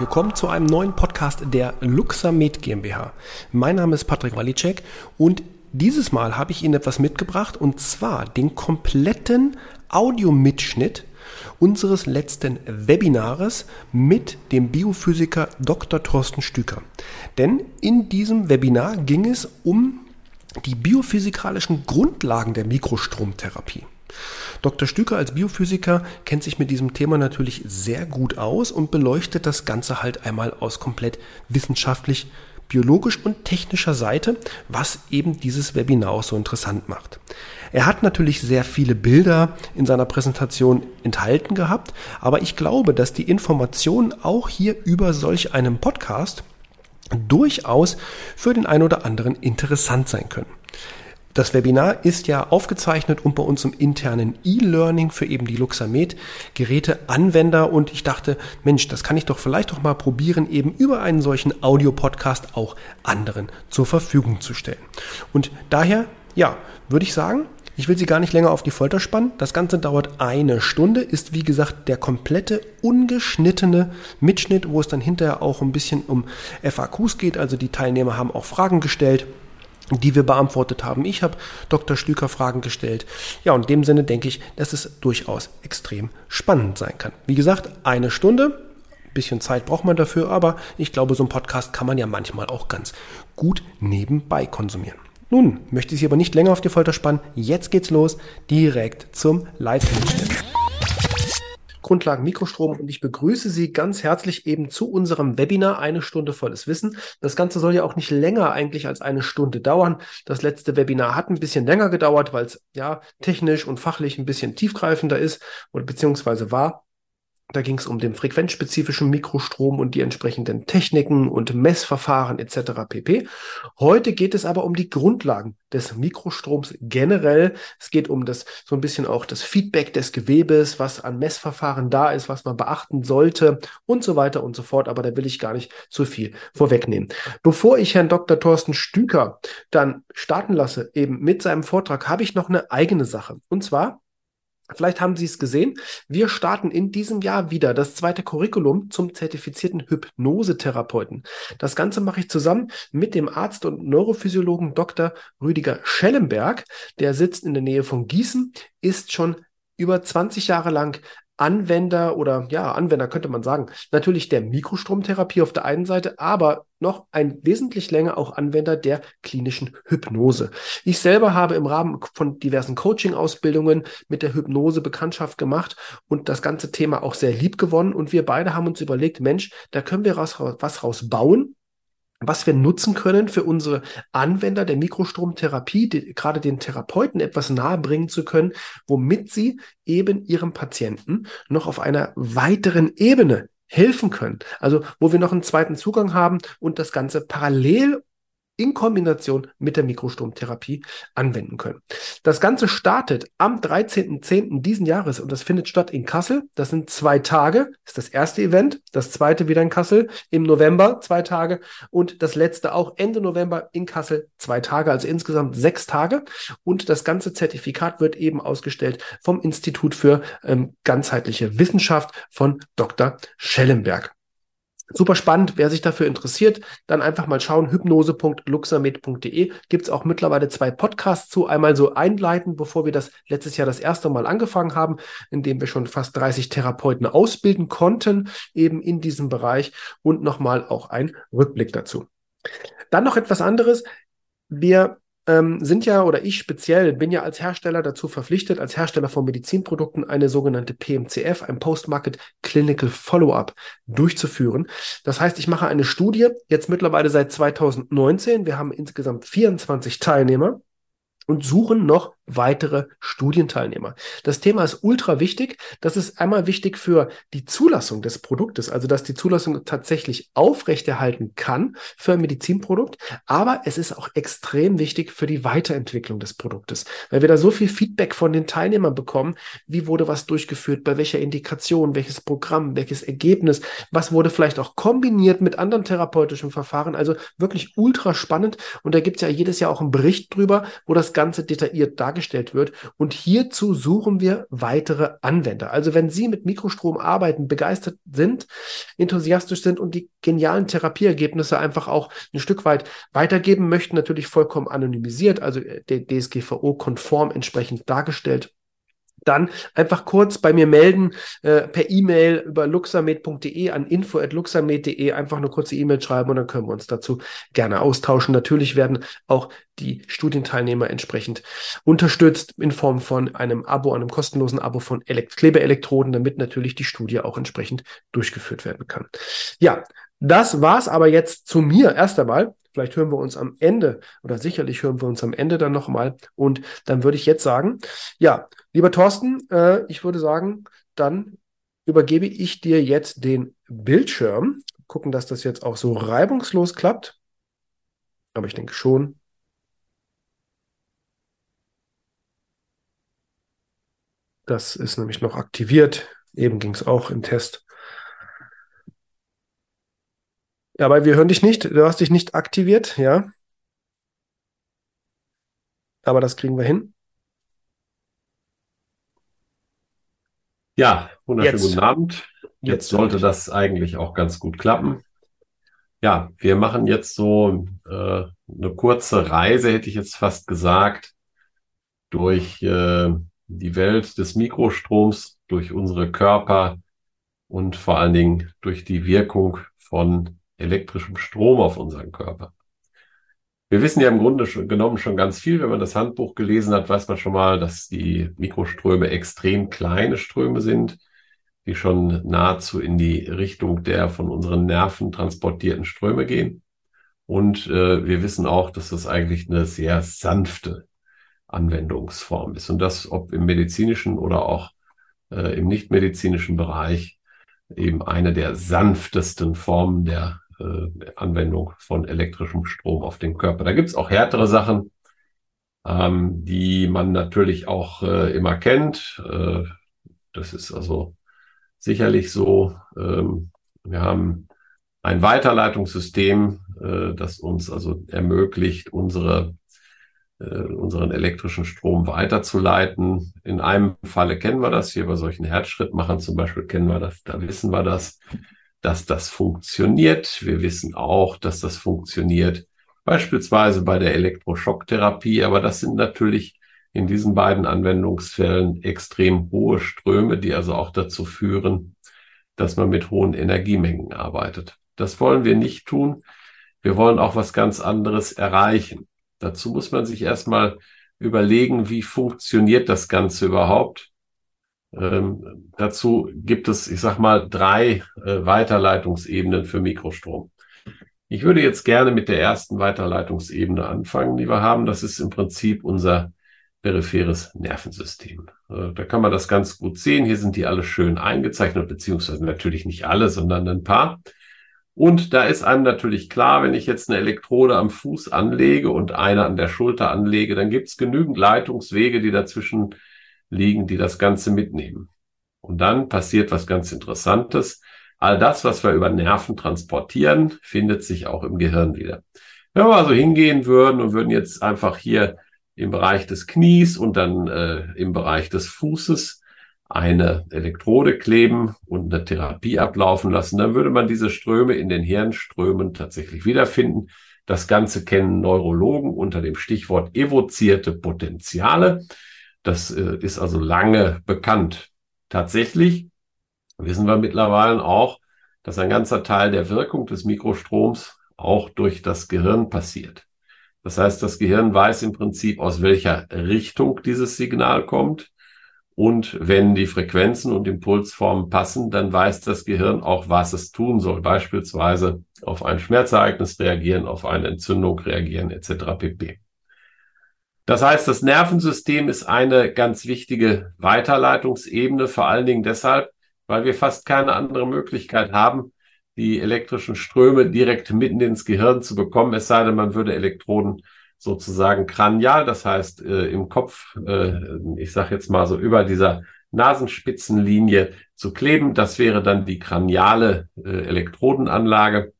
willkommen zu einem neuen Podcast der Luxamed GmbH. Mein Name ist Patrick Walicek und dieses Mal habe ich Ihnen etwas mitgebracht und zwar den kompletten Audiomitschnitt unseres letzten Webinars mit dem Biophysiker Dr. Thorsten Stüker. Denn in diesem Webinar ging es um die biophysikalischen Grundlagen der Mikrostromtherapie. Dr. Stüker als Biophysiker kennt sich mit diesem Thema natürlich sehr gut aus und beleuchtet das Ganze halt einmal aus komplett wissenschaftlich, biologisch und technischer Seite, was eben dieses Webinar auch so interessant macht. Er hat natürlich sehr viele Bilder in seiner Präsentation enthalten gehabt, aber ich glaube, dass die Informationen auch hier über solch einem Podcast durchaus für den einen oder anderen interessant sein können. Das Webinar ist ja aufgezeichnet und bei uns im internen E-Learning für eben die Luxamed Geräte Anwender und ich dachte, Mensch, das kann ich doch vielleicht doch mal probieren, eben über einen solchen Audio-Podcast auch anderen zur Verfügung zu stellen. Und daher, ja, würde ich sagen, ich will Sie gar nicht länger auf die Folter spannen. Das Ganze dauert eine Stunde, ist wie gesagt der komplette ungeschnittene Mitschnitt, wo es dann hinterher auch ein bisschen um FAQs geht. Also die Teilnehmer haben auch Fragen gestellt die wir beantwortet haben. Ich habe Dr. Stüker Fragen gestellt. Ja, und in dem Sinne denke ich, dass es durchaus extrem spannend sein kann. Wie gesagt, eine Stunde, bisschen Zeit braucht man dafür, aber ich glaube, so ein Podcast kann man ja manchmal auch ganz gut nebenbei konsumieren. Nun möchte ich Sie aber nicht länger auf die Folter spannen. Jetzt geht's los, direkt zum Live-Mitschnitt. Grundlagen Mikrostrom und ich begrüße Sie ganz herzlich eben zu unserem Webinar Eine Stunde volles Wissen. Das Ganze soll ja auch nicht länger eigentlich als eine Stunde dauern. Das letzte Webinar hat ein bisschen länger gedauert, weil es ja technisch und fachlich ein bisschen tiefgreifender ist oder beziehungsweise war. Da ging es um den frequenzspezifischen Mikrostrom und die entsprechenden Techniken und Messverfahren etc. pp. Heute geht es aber um die Grundlagen des Mikrostroms generell. Es geht um das so ein bisschen auch das Feedback des Gewebes, was an Messverfahren da ist, was man beachten sollte und so weiter und so fort. Aber da will ich gar nicht zu viel vorwegnehmen. Bevor ich Herrn Dr. Thorsten Stüker dann starten lasse, eben mit seinem Vortrag, habe ich noch eine eigene Sache. Und zwar Vielleicht haben Sie es gesehen. Wir starten in diesem Jahr wieder das zweite Curriculum zum zertifizierten Hypnosetherapeuten. Das Ganze mache ich zusammen mit dem Arzt und Neurophysiologen Dr. Rüdiger Schellenberg. Der sitzt in der Nähe von Gießen, ist schon über 20 Jahre lang Anwender oder ja, Anwender könnte man sagen, natürlich der Mikrostromtherapie auf der einen Seite, aber noch ein wesentlich länger auch Anwender der klinischen Hypnose. Ich selber habe im Rahmen von diversen Coaching-Ausbildungen mit der Hypnose Bekanntschaft gemacht und das ganze Thema auch sehr lieb gewonnen und wir beide haben uns überlegt, Mensch, da können wir was, was rausbauen was wir nutzen können für unsere Anwender der Mikrostromtherapie, die, gerade den Therapeuten etwas nahe bringen zu können, womit sie eben ihrem Patienten noch auf einer weiteren Ebene helfen können. Also wo wir noch einen zweiten Zugang haben und das Ganze parallel in Kombination mit der Mikrostromtherapie anwenden können. Das Ganze startet am 13.10. diesen Jahres und das findet statt in Kassel. Das sind zwei Tage. Das ist das erste Event. Das zweite wieder in Kassel im November, zwei Tage. Und das letzte auch Ende November in Kassel, zwei Tage. Also insgesamt sechs Tage. Und das ganze Zertifikat wird eben ausgestellt vom Institut für ähm, ganzheitliche Wissenschaft von Dr. Schellenberg. Super spannend, wer sich dafür interessiert, dann einfach mal schauen, hypnose.luxamed.de gibt es auch mittlerweile zwei Podcasts zu, einmal so einleiten, bevor wir das letztes Jahr das erste Mal angefangen haben, in dem wir schon fast 30 Therapeuten ausbilden konnten, eben in diesem Bereich und nochmal auch ein Rückblick dazu. Dann noch etwas anderes. Wir ähm, sind ja, oder ich speziell, bin ja als Hersteller dazu verpflichtet, als Hersteller von Medizinprodukten eine sogenannte PMCF, ein Post-Market Clinical Follow-up durchzuführen. Das heißt, ich mache eine Studie, jetzt mittlerweile seit 2019. Wir haben insgesamt 24 Teilnehmer und suchen noch weitere Studienteilnehmer. Das Thema ist ultra wichtig. Das ist einmal wichtig für die Zulassung des Produktes, also dass die Zulassung tatsächlich aufrechterhalten kann für ein Medizinprodukt. Aber es ist auch extrem wichtig für die Weiterentwicklung des Produktes, weil wir da so viel Feedback von den Teilnehmern bekommen. Wie wurde was durchgeführt? Bei welcher Indikation? Welches Programm? Welches Ergebnis? Was wurde vielleicht auch kombiniert mit anderen therapeutischen Verfahren? Also wirklich ultra spannend. Und da gibt es ja jedes Jahr auch einen Bericht drüber, wo das Ganze detailliert dargestellt dargestellt wird. Und hierzu suchen wir weitere Anwender. Also wenn Sie mit Mikrostrom arbeiten, begeistert sind, enthusiastisch sind und die genialen Therapieergebnisse einfach auch ein Stück weit weitergeben möchten, natürlich vollkommen anonymisiert, also DSGVO-konform entsprechend dargestellt dann einfach kurz bei mir melden äh, per E-Mail über luxamed.de an info@luxamed.de einfach eine kurze E-Mail schreiben und dann können wir uns dazu gerne austauschen. Natürlich werden auch die Studienteilnehmer entsprechend unterstützt in Form von einem Abo, einem kostenlosen Abo von Elekt Klebeelektroden, damit natürlich die Studie auch entsprechend durchgeführt werden kann. Ja, das war's aber jetzt zu mir erst einmal. Vielleicht hören wir uns am Ende oder sicherlich hören wir uns am Ende dann nochmal. Und dann würde ich jetzt sagen, ja, lieber Thorsten, äh, ich würde sagen, dann übergebe ich dir jetzt den Bildschirm. Gucken, dass das jetzt auch so reibungslos klappt. Aber ich denke schon. Das ist nämlich noch aktiviert. Eben ging es auch im Test. Ja, aber wir hören dich nicht. Du hast dich nicht aktiviert, ja. Aber das kriegen wir hin. Ja, wunderschönen guten Abend. Jetzt, Jetzt sollte das eigentlich auch ganz gut klappen. Ja, wir machen jetzt so äh, eine kurze Reise, hätte ich jetzt fast gesagt, durch äh, die Welt des Mikrostroms, durch unsere Körper und vor allen Dingen durch die Wirkung von elektrischem Strom auf unseren Körper. Wir wissen ja im Grunde schon, genommen schon ganz viel. Wenn man das Handbuch gelesen hat, weiß man schon mal, dass die Mikroströme extrem kleine Ströme sind, die schon nahezu in die Richtung der von unseren Nerven transportierten Ströme gehen. Und äh, wir wissen auch, dass das eigentlich eine sehr sanfte Anwendungsform ist. Und das, ob im medizinischen oder auch äh, im nichtmedizinischen Bereich, eben eine der sanftesten Formen der äh, Anwendung von elektrischem Strom auf den Körper. Da gibt es auch härtere Sachen, ähm, die man natürlich auch äh, immer kennt. Äh, das ist also sicherlich so. Ähm, wir haben ein Weiterleitungssystem, äh, das uns also ermöglicht, unsere äh, unseren elektrischen Strom weiterzuleiten. In einem Falle kennen wir das hier bei solchen Herzschrittmachern zum Beispiel kennen wir das, da wissen wir das dass das funktioniert. Wir wissen auch, dass das funktioniert beispielsweise bei der Elektroschocktherapie, aber das sind natürlich in diesen beiden Anwendungsfällen extrem hohe Ströme, die also auch dazu führen, dass man mit hohen Energiemengen arbeitet. Das wollen wir nicht tun. Wir wollen auch was ganz anderes erreichen. Dazu muss man sich erstmal überlegen, wie funktioniert das Ganze überhaupt? Ähm, dazu gibt es, ich sag mal, drei äh, Weiterleitungsebenen für Mikrostrom. Ich würde jetzt gerne mit der ersten Weiterleitungsebene anfangen, die wir haben. Das ist im Prinzip unser peripheres Nervensystem. Äh, da kann man das ganz gut sehen. Hier sind die alle schön eingezeichnet, beziehungsweise natürlich nicht alle, sondern ein paar. Und da ist einem natürlich klar, wenn ich jetzt eine Elektrode am Fuß anlege und eine an der Schulter anlege, dann gibt es genügend Leitungswege, die dazwischen liegen, die das Ganze mitnehmen. Und dann passiert was ganz Interessantes. All das, was wir über Nerven transportieren, findet sich auch im Gehirn wieder. Wenn wir also hingehen würden und würden jetzt einfach hier im Bereich des Knies und dann äh, im Bereich des Fußes eine Elektrode kleben und eine Therapie ablaufen lassen, dann würde man diese Ströme in den Hirnströmen tatsächlich wiederfinden. Das Ganze kennen Neurologen unter dem Stichwort evozierte Potenziale. Das äh, ist also lange bekannt. Tatsächlich wissen wir mittlerweile auch, dass ein ganzer Teil der Wirkung des Mikrostroms auch durch das Gehirn passiert. Das heißt, das Gehirn weiß im Prinzip, aus welcher Richtung dieses Signal kommt. Und wenn die Frequenzen und Impulsformen passen, dann weiß das Gehirn auch, was es tun soll. Beispielsweise auf ein Schmerzereignis reagieren, auf eine Entzündung reagieren, etc. pp. Das heißt, das Nervensystem ist eine ganz wichtige Weiterleitungsebene, vor allen Dingen deshalb, weil wir fast keine andere Möglichkeit haben, die elektrischen Ströme direkt mitten ins Gehirn zu bekommen, es sei denn, man würde Elektroden sozusagen kranial, das heißt äh, im Kopf, äh, ich sage jetzt mal so über dieser Nasenspitzenlinie zu kleben. Das wäre dann die kraniale äh, Elektrodenanlage.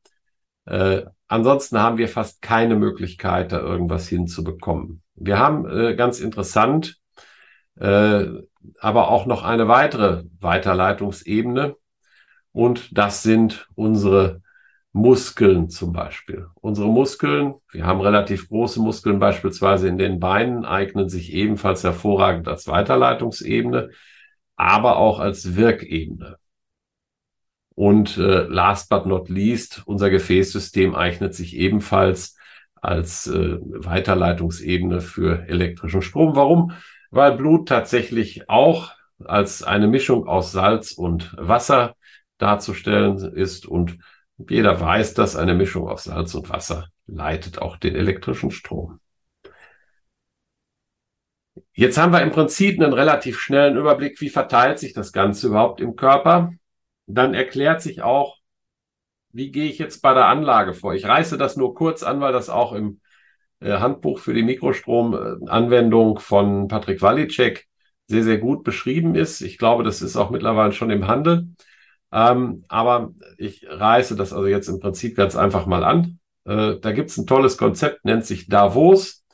Äh, ansonsten haben wir fast keine Möglichkeit, da irgendwas hinzubekommen. Wir haben äh, ganz interessant äh, aber auch noch eine weitere Weiterleitungsebene. Und das sind unsere Muskeln zum Beispiel. Unsere Muskeln, wir haben relativ große Muskeln beispielsweise in den Beinen, eignen sich ebenfalls hervorragend als Weiterleitungsebene, aber auch als Wirkebene. Und äh, last but not least, unser Gefäßsystem eignet sich ebenfalls als äh, Weiterleitungsebene für elektrischen Strom. Warum? Weil Blut tatsächlich auch als eine Mischung aus Salz und Wasser darzustellen ist und jeder weiß, dass eine Mischung aus Salz und Wasser leitet auch den elektrischen Strom. Jetzt haben wir im Prinzip einen relativ schnellen Überblick, wie verteilt sich das Ganze überhaupt im Körper. Dann erklärt sich auch, wie gehe ich jetzt bei der Anlage vor. Ich reiße das nur kurz an, weil das auch im äh, Handbuch für die Mikrostromanwendung von Patrick Walicek sehr, sehr gut beschrieben ist. Ich glaube, das ist auch mittlerweile schon im Handel. Ähm, aber ich reiße das also jetzt im Prinzip ganz einfach mal an. Äh, da gibt es ein tolles Konzept, nennt sich Davos.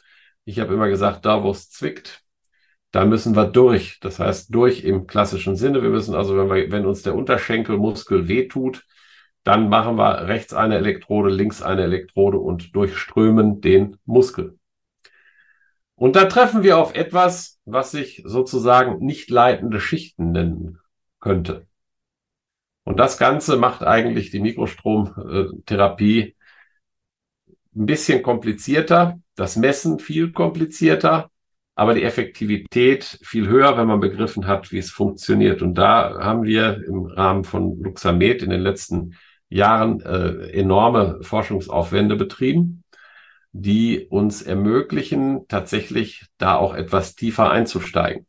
Ich habe immer gesagt, Davos zwickt. Da müssen wir durch. Das heißt, durch im klassischen Sinne. Wir müssen also, wenn, wir, wenn uns der Unterschenkelmuskel wehtut, dann machen wir rechts eine Elektrode, links eine Elektrode und durchströmen den Muskel. Und da treffen wir auf etwas, was sich sozusagen nicht leitende Schichten nennen könnte. Und das Ganze macht eigentlich die Mikrostromtherapie ein bisschen komplizierter, das Messen viel komplizierter, aber die Effektivität viel höher, wenn man begriffen hat, wie es funktioniert. Und da haben wir im Rahmen von Luxamed in den letzten Jahren äh, enorme Forschungsaufwände betrieben, die uns ermöglichen, tatsächlich da auch etwas tiefer einzusteigen.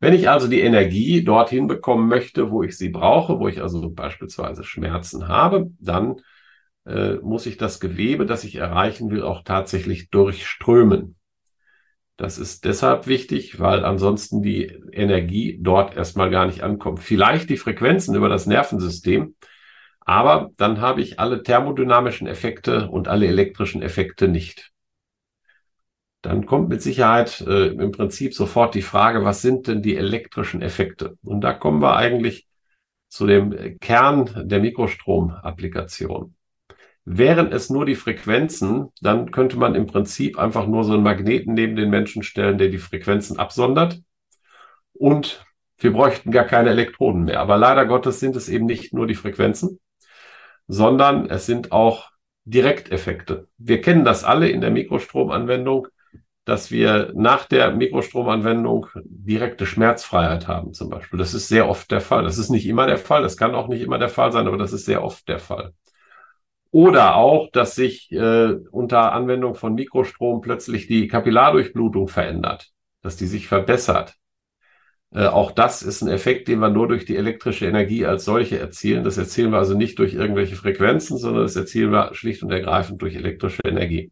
Wenn ich also die Energie dorthin bekommen möchte, wo ich sie brauche, wo ich also beispielsweise Schmerzen habe, dann äh, muss ich das Gewebe, das ich erreichen will, auch tatsächlich durchströmen. Das ist deshalb wichtig, weil ansonsten die Energie dort erstmal gar nicht ankommt. Vielleicht die Frequenzen über das Nervensystem, aber dann habe ich alle thermodynamischen Effekte und alle elektrischen Effekte nicht dann kommt mit Sicherheit äh, im Prinzip sofort die Frage, was sind denn die elektrischen Effekte? Und da kommen wir eigentlich zu dem Kern der Mikrostromapplikation. Wären es nur die Frequenzen, dann könnte man im Prinzip einfach nur so einen Magneten neben den Menschen stellen, der die Frequenzen absondert. Und wir bräuchten gar keine Elektroden mehr. Aber leider Gottes sind es eben nicht nur die Frequenzen, sondern es sind auch Direkteffekte. Wir kennen das alle in der Mikrostromanwendung dass wir nach der Mikrostromanwendung direkte Schmerzfreiheit haben zum Beispiel. Das ist sehr oft der Fall. Das ist nicht immer der Fall. Das kann auch nicht immer der Fall sein, aber das ist sehr oft der Fall. Oder auch, dass sich äh, unter Anwendung von Mikrostrom plötzlich die Kapillardurchblutung verändert, dass die sich verbessert. Äh, auch das ist ein Effekt, den wir nur durch die elektrische Energie als solche erzielen. Das erzielen wir also nicht durch irgendwelche Frequenzen, sondern das erzielen wir schlicht und ergreifend durch elektrische Energie.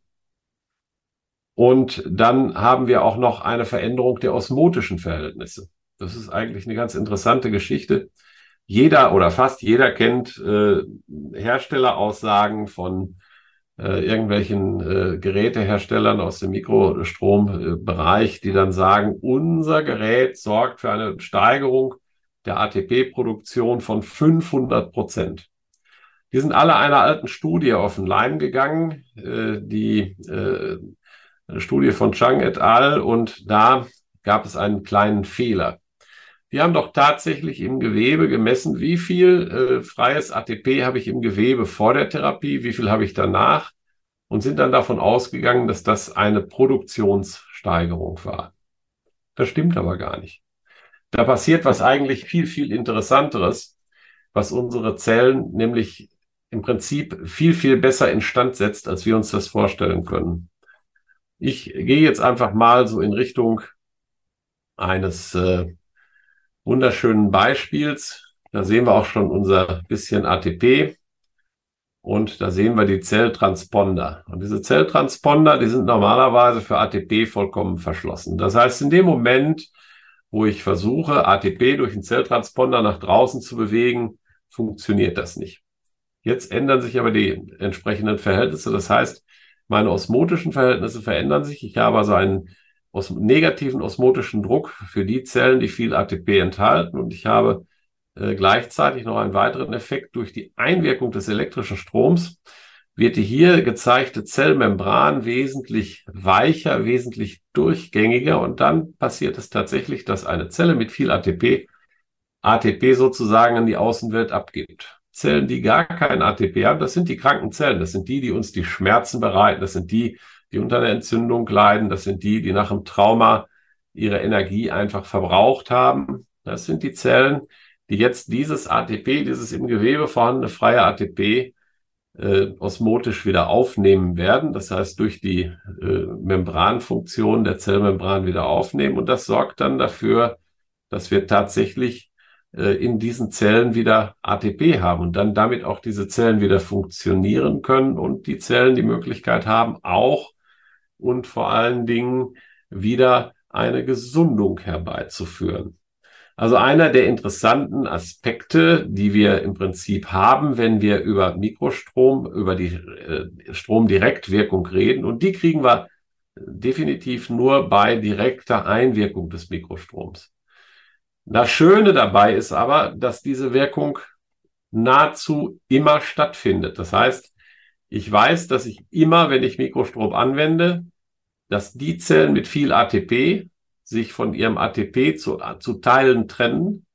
Und dann haben wir auch noch eine Veränderung der osmotischen Verhältnisse. Das ist eigentlich eine ganz interessante Geschichte. Jeder oder fast jeder kennt äh, Herstelleraussagen von äh, irgendwelchen äh, Geräteherstellern aus dem Mikrostrombereich, die dann sagen, unser Gerät sorgt für eine Steigerung der ATP-Produktion von 500 Prozent. Die sind alle einer alten Studie auf den Leim gegangen, äh, die äh, Studie von Chang et al. Und da gab es einen kleinen Fehler. Die haben doch tatsächlich im Gewebe gemessen, wie viel äh, freies ATP habe ich im Gewebe vor der Therapie, wie viel habe ich danach und sind dann davon ausgegangen, dass das eine Produktionssteigerung war. Das stimmt aber gar nicht. Da passiert was eigentlich viel, viel Interessanteres, was unsere Zellen nämlich im Prinzip viel, viel besser instand setzt, als wir uns das vorstellen können. Ich gehe jetzt einfach mal so in Richtung eines äh, wunderschönen Beispiels. Da sehen wir auch schon unser bisschen ATP und da sehen wir die Zelltransponder. Und diese Zelltransponder, die sind normalerweise für ATP vollkommen verschlossen. Das heißt, in dem Moment, wo ich versuche, ATP durch einen Zelltransponder nach draußen zu bewegen, funktioniert das nicht. Jetzt ändern sich aber die entsprechenden Verhältnisse. Das heißt, meine osmotischen Verhältnisse verändern sich. Ich habe also einen os negativen osmotischen Druck für die Zellen, die viel ATP enthalten. Und ich habe äh, gleichzeitig noch einen weiteren Effekt durch die Einwirkung des elektrischen Stroms wird die hier gezeigte Zellmembran wesentlich weicher, wesentlich durchgängiger und dann passiert es tatsächlich, dass eine Zelle mit viel ATP ATP sozusagen an die Außenwelt abgibt. Zellen, die gar kein ATP haben, das sind die kranken Zellen, das sind die, die uns die Schmerzen bereiten, das sind die, die unter einer Entzündung leiden, das sind die, die nach einem Trauma ihre Energie einfach verbraucht haben. Das sind die Zellen, die jetzt dieses ATP, dieses im Gewebe vorhandene freie ATP äh, osmotisch wieder aufnehmen werden. Das heißt, durch die äh, Membranfunktion der Zellmembran wieder aufnehmen. Und das sorgt dann dafür, dass wir tatsächlich äh, in diesen Zellen wieder ATP haben und dann damit auch diese Zellen wieder funktionieren können und die Zellen die Möglichkeit haben, auch und vor allen Dingen wieder eine Gesundung herbeizuführen. Also einer der interessanten Aspekte, die wir im Prinzip haben, wenn wir über Mikrostrom, über die äh, Stromdirektwirkung reden. Und die kriegen wir definitiv nur bei direkter Einwirkung des Mikrostroms. Das Schöne dabei ist aber, dass diese Wirkung nahezu immer stattfindet. Das heißt, ich weiß, dass ich immer, wenn ich Mikrostrom anwende, dass die Zellen mit viel ATP sich von ihrem ATP zu, zu Teilen trennen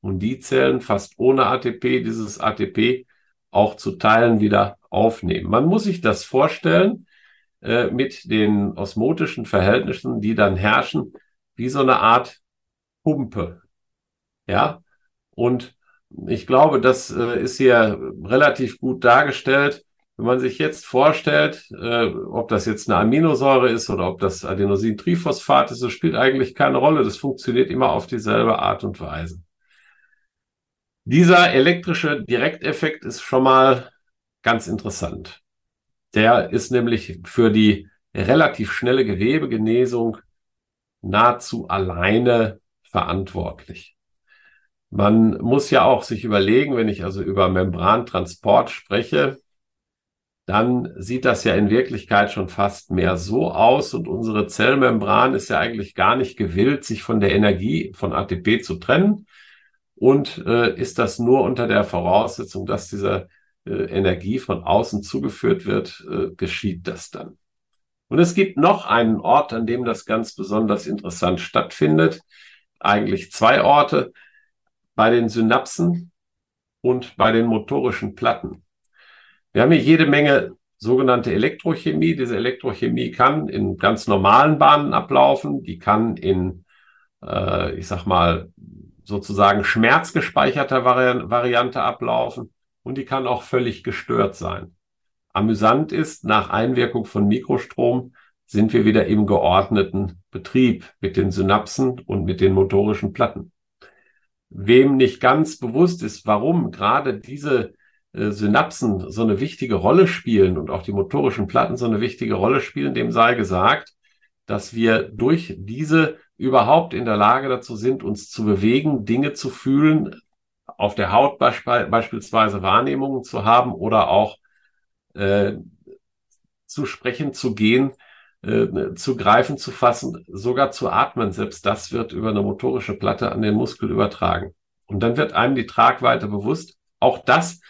und die Zellen fast ohne ATP dieses ATP auch zu Teilen wieder aufnehmen. Man muss sich das vorstellen äh, mit den osmotischen Verhältnissen, die dann herrschen, wie so eine Art Pumpe. Ja, und ich glaube, das äh, ist hier relativ gut dargestellt. Wenn man sich jetzt vorstellt, äh, ob das jetzt eine Aminosäure ist oder ob das Adenosintriphosphat ist, das spielt eigentlich keine Rolle. Das funktioniert immer auf dieselbe Art und Weise. Dieser elektrische Direkteffekt ist schon mal ganz interessant. Der ist nämlich für die relativ schnelle Gewebegenesung nahezu alleine verantwortlich. Man muss ja auch sich überlegen, wenn ich also über Membrantransport spreche, dann sieht das ja in Wirklichkeit schon fast mehr so aus und unsere Zellmembran ist ja eigentlich gar nicht gewillt, sich von der Energie von ATP zu trennen und äh, ist das nur unter der Voraussetzung, dass diese äh, Energie von außen zugeführt wird, äh, geschieht das dann. Und es gibt noch einen Ort, an dem das ganz besonders interessant stattfindet. Eigentlich zwei Orte bei den Synapsen und bei den motorischen Platten. Wir haben hier jede Menge sogenannte Elektrochemie. Diese Elektrochemie kann in ganz normalen Bahnen ablaufen. Die kann in, äh, ich sag mal, sozusagen schmerzgespeicherter Vari Variante ablaufen. Und die kann auch völlig gestört sein. Amüsant ist, nach Einwirkung von Mikrostrom sind wir wieder im geordneten Betrieb mit den Synapsen und mit den motorischen Platten. Wem nicht ganz bewusst ist, warum gerade diese Synapsen so eine wichtige Rolle spielen und auch die motorischen Platten so eine wichtige Rolle spielen, dem sei gesagt, dass wir durch diese überhaupt in der Lage dazu sind, uns zu bewegen, Dinge zu fühlen, auf der Haut beisp beispielsweise Wahrnehmungen zu haben oder auch äh, zu sprechen, zu gehen, äh, zu greifen, zu fassen, sogar zu atmen. Selbst das wird über eine motorische Platte an den Muskel übertragen. Und dann wird einem die Tragweite bewusst. Auch das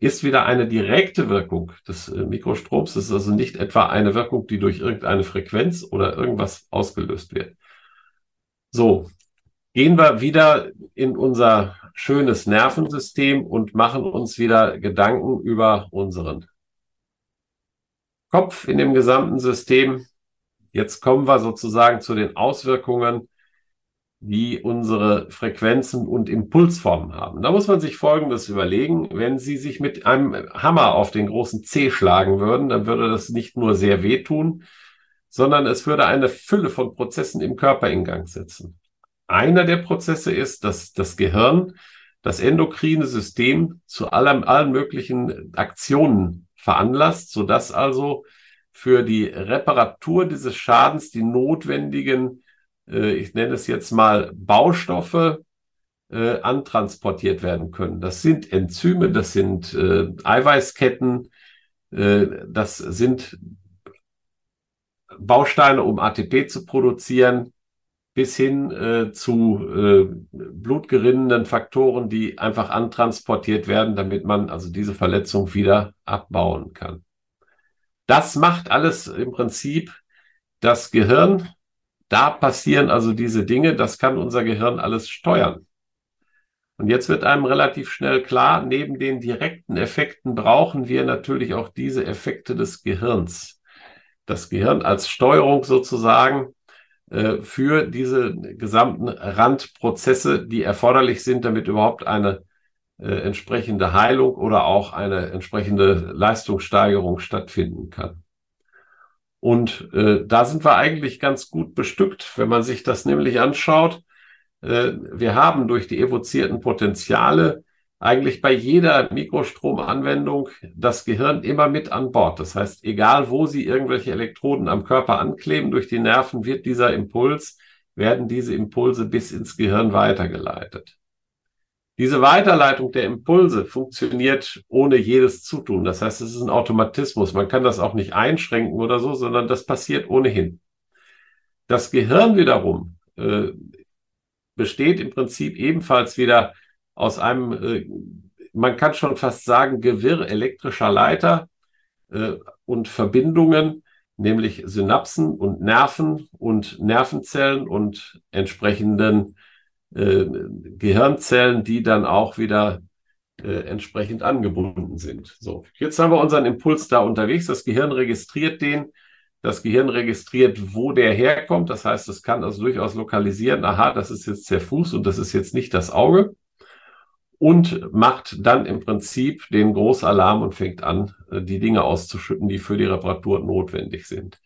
ist wieder eine direkte Wirkung des äh, Mikrostroms. Das ist also nicht etwa eine Wirkung, die durch irgendeine Frequenz oder irgendwas ausgelöst wird. So, gehen wir wieder in unser schönes Nervensystem und machen uns wieder Gedanken über unseren Kopf in dem gesamten System. Jetzt kommen wir sozusagen zu den Auswirkungen die unsere Frequenzen und Impulsformen haben. Da muss man sich Folgendes überlegen. Wenn Sie sich mit einem Hammer auf den großen C schlagen würden, dann würde das nicht nur sehr wehtun, sondern es würde eine Fülle von Prozessen im Körper in Gang setzen. Einer der Prozesse ist, dass das Gehirn das endokrine System zu allem, allen möglichen Aktionen veranlasst, sodass also für die Reparatur dieses Schadens die notwendigen äh, ich nenne es jetzt mal Baustoffe, äh, antransportiert werden können. Das sind Enzyme, das sind äh, Eiweißketten, äh, das sind Bausteine, um ATP zu produzieren, bis hin äh, zu äh, blutgerinnenden Faktoren, die einfach antransportiert werden, damit man also diese Verletzung wieder abbauen kann. Das macht alles im Prinzip das Gehirn. Da passieren also diese Dinge, das kann unser Gehirn alles steuern. Und jetzt wird einem relativ schnell klar, neben den direkten Effekten brauchen wir natürlich auch diese Effekte des Gehirns. Das Gehirn als Steuerung sozusagen äh, für diese gesamten Randprozesse, die erforderlich sind, damit überhaupt eine äh, entsprechende Heilung oder auch eine entsprechende Leistungssteigerung stattfinden kann. Und äh, da sind wir eigentlich ganz gut bestückt, wenn man sich das nämlich anschaut. Äh, wir haben durch die evozierten Potenziale eigentlich bei jeder Mikrostromanwendung das Gehirn immer mit an Bord. Das heißt, egal wo Sie irgendwelche Elektroden am Körper ankleben, durch die Nerven wird dieser Impuls, werden diese Impulse bis ins Gehirn weitergeleitet. Diese Weiterleitung der Impulse funktioniert ohne jedes Zutun. Das heißt, es ist ein Automatismus. Man kann das auch nicht einschränken oder so, sondern das passiert ohnehin. Das Gehirn wiederum äh, besteht im Prinzip ebenfalls wieder aus einem, äh, man kann schon fast sagen, Gewirr elektrischer Leiter äh, und Verbindungen, nämlich Synapsen und Nerven und Nervenzellen und entsprechenden äh, Gehirnzellen, die dann auch wieder äh, entsprechend angebunden sind. So, jetzt haben wir unseren Impuls da unterwegs. Das Gehirn registriert den. Das Gehirn registriert, wo der herkommt. Das heißt, es kann also durchaus lokalisieren, aha, das ist jetzt der Fuß und das ist jetzt nicht das Auge. Und macht dann im Prinzip den Großalarm und fängt an, äh, die Dinge auszuschütten, die für die Reparatur notwendig sind.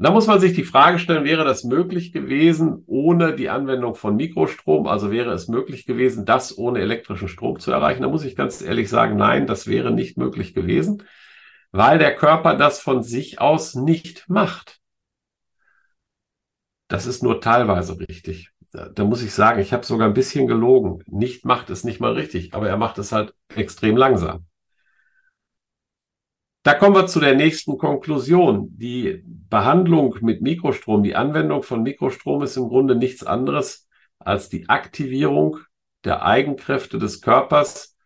Da muss man sich die Frage stellen, wäre das möglich gewesen ohne die Anwendung von Mikrostrom? Also wäre es möglich gewesen, das ohne elektrischen Strom zu erreichen? Da muss ich ganz ehrlich sagen, nein, das wäre nicht möglich gewesen, weil der Körper das von sich aus nicht macht. Das ist nur teilweise richtig. Da muss ich sagen, ich habe sogar ein bisschen gelogen. Nicht macht es nicht mal richtig, aber er macht es halt extrem langsam. Da kommen wir zu der nächsten Konklusion. Die Behandlung mit Mikrostrom, die Anwendung von Mikrostrom ist im Grunde nichts anderes als die Aktivierung der Eigenkräfte des Körpers,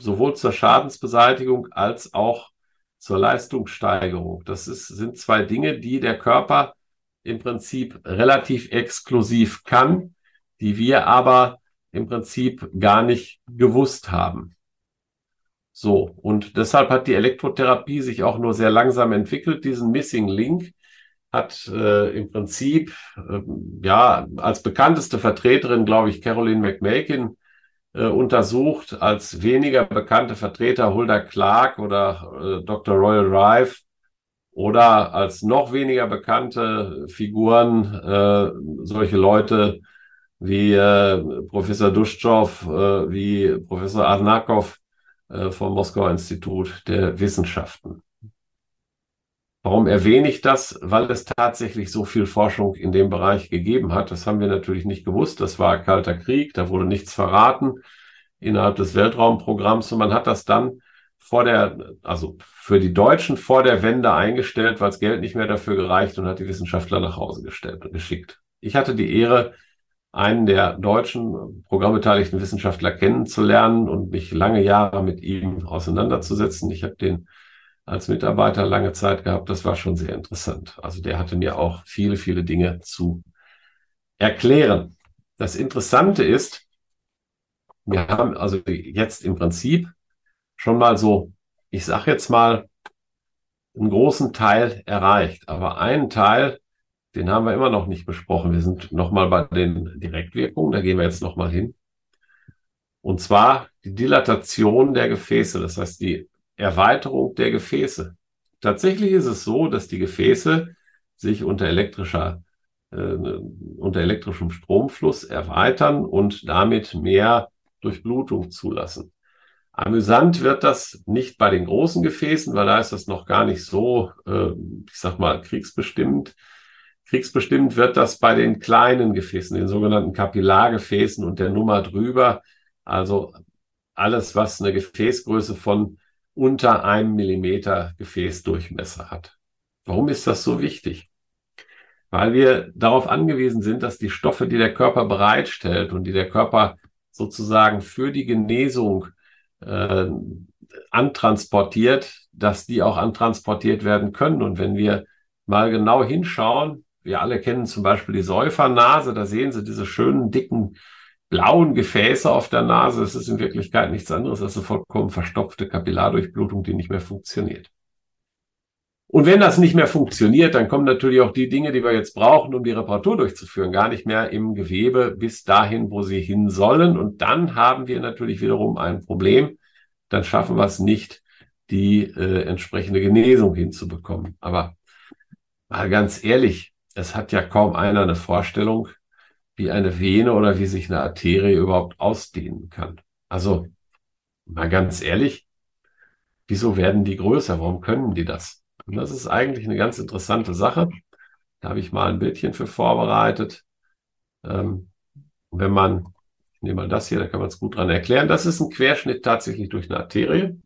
sowohl zur Schadensbeseitigung als auch zur Leistungssteigerung. Das ist, sind zwei Dinge, die der Körper im Prinzip relativ exklusiv kann, die wir aber im Prinzip gar nicht gewusst haben. So, und deshalb hat die Elektrotherapie sich auch nur sehr langsam entwickelt. Diesen Missing Link hat äh, im Prinzip, äh, ja, als bekannteste Vertreterin, glaube ich, Caroline McMakin äh, untersucht, als weniger bekannte Vertreter Hulda Clark oder äh, Dr. Royal Rife oder als noch weniger bekannte Figuren äh, solche Leute wie äh, Professor Duschtschow, äh, wie Professor Arnakov, vom Moskauer Institut der Wissenschaften. Warum erwähne ich das? Weil es tatsächlich so viel Forschung in dem Bereich gegeben hat. Das haben wir natürlich nicht gewusst. Das war Kalter Krieg, da wurde nichts verraten innerhalb des Weltraumprogramms und man hat das dann vor der, also für die Deutschen vor der Wende eingestellt, weil das Geld nicht mehr dafür gereicht und hat die Wissenschaftler nach Hause gestellt, geschickt. Ich hatte die Ehre, einen der deutschen programmbeteiligten Wissenschaftler kennenzulernen und mich lange Jahre mit ihm auseinanderzusetzen. Ich habe den als Mitarbeiter lange Zeit gehabt. Das war schon sehr interessant. Also der hatte mir auch viele, viele Dinge zu erklären. Das Interessante ist, wir haben also jetzt im Prinzip schon mal so, ich sage jetzt mal, einen großen Teil erreicht. Aber einen Teil, den haben wir immer noch nicht besprochen. Wir sind nochmal bei den Direktwirkungen, da gehen wir jetzt nochmal hin. Und zwar die Dilatation der Gefäße, das heißt die Erweiterung der Gefäße. Tatsächlich ist es so, dass die Gefäße sich unter elektrischer äh, unter elektrischem Stromfluss erweitern und damit mehr Durchblutung zulassen. Amüsant wird das nicht bei den großen Gefäßen, weil da ist das noch gar nicht so, äh, ich sag mal, kriegsbestimmt. Kriegsbestimmt wird das bei den kleinen Gefäßen, den sogenannten Kapillargefäßen und der Nummer drüber. Also alles, was eine Gefäßgröße von unter einem Millimeter Gefäßdurchmesser hat. Warum ist das so wichtig? Weil wir darauf angewiesen sind, dass die Stoffe, die der Körper bereitstellt und die der Körper sozusagen für die Genesung äh, antransportiert, dass die auch antransportiert werden können. Und wenn wir mal genau hinschauen, wir alle kennen zum Beispiel die Säufernase, da sehen Sie diese schönen, dicken, blauen Gefäße auf der Nase. Es ist in Wirklichkeit nichts anderes als eine vollkommen verstopfte Kapillardurchblutung, die nicht mehr funktioniert. Und wenn das nicht mehr funktioniert, dann kommen natürlich auch die Dinge, die wir jetzt brauchen, um die Reparatur durchzuführen, gar nicht mehr im Gewebe bis dahin, wo sie hin sollen. Und dann haben wir natürlich wiederum ein Problem. Dann schaffen wir es nicht, die äh, entsprechende Genesung hinzubekommen. Aber mal ganz ehrlich, es hat ja kaum einer eine Vorstellung, wie eine Vene oder wie sich eine Arterie überhaupt ausdehnen kann. Also mal ganz ehrlich, wieso werden die größer? Warum können die das? Und das ist eigentlich eine ganz interessante Sache. Da habe ich mal ein Bildchen für vorbereitet. Ähm, wenn man, ich nehme mal das hier, da kann man es gut dran erklären. Das ist ein Querschnitt tatsächlich durch eine Arterie.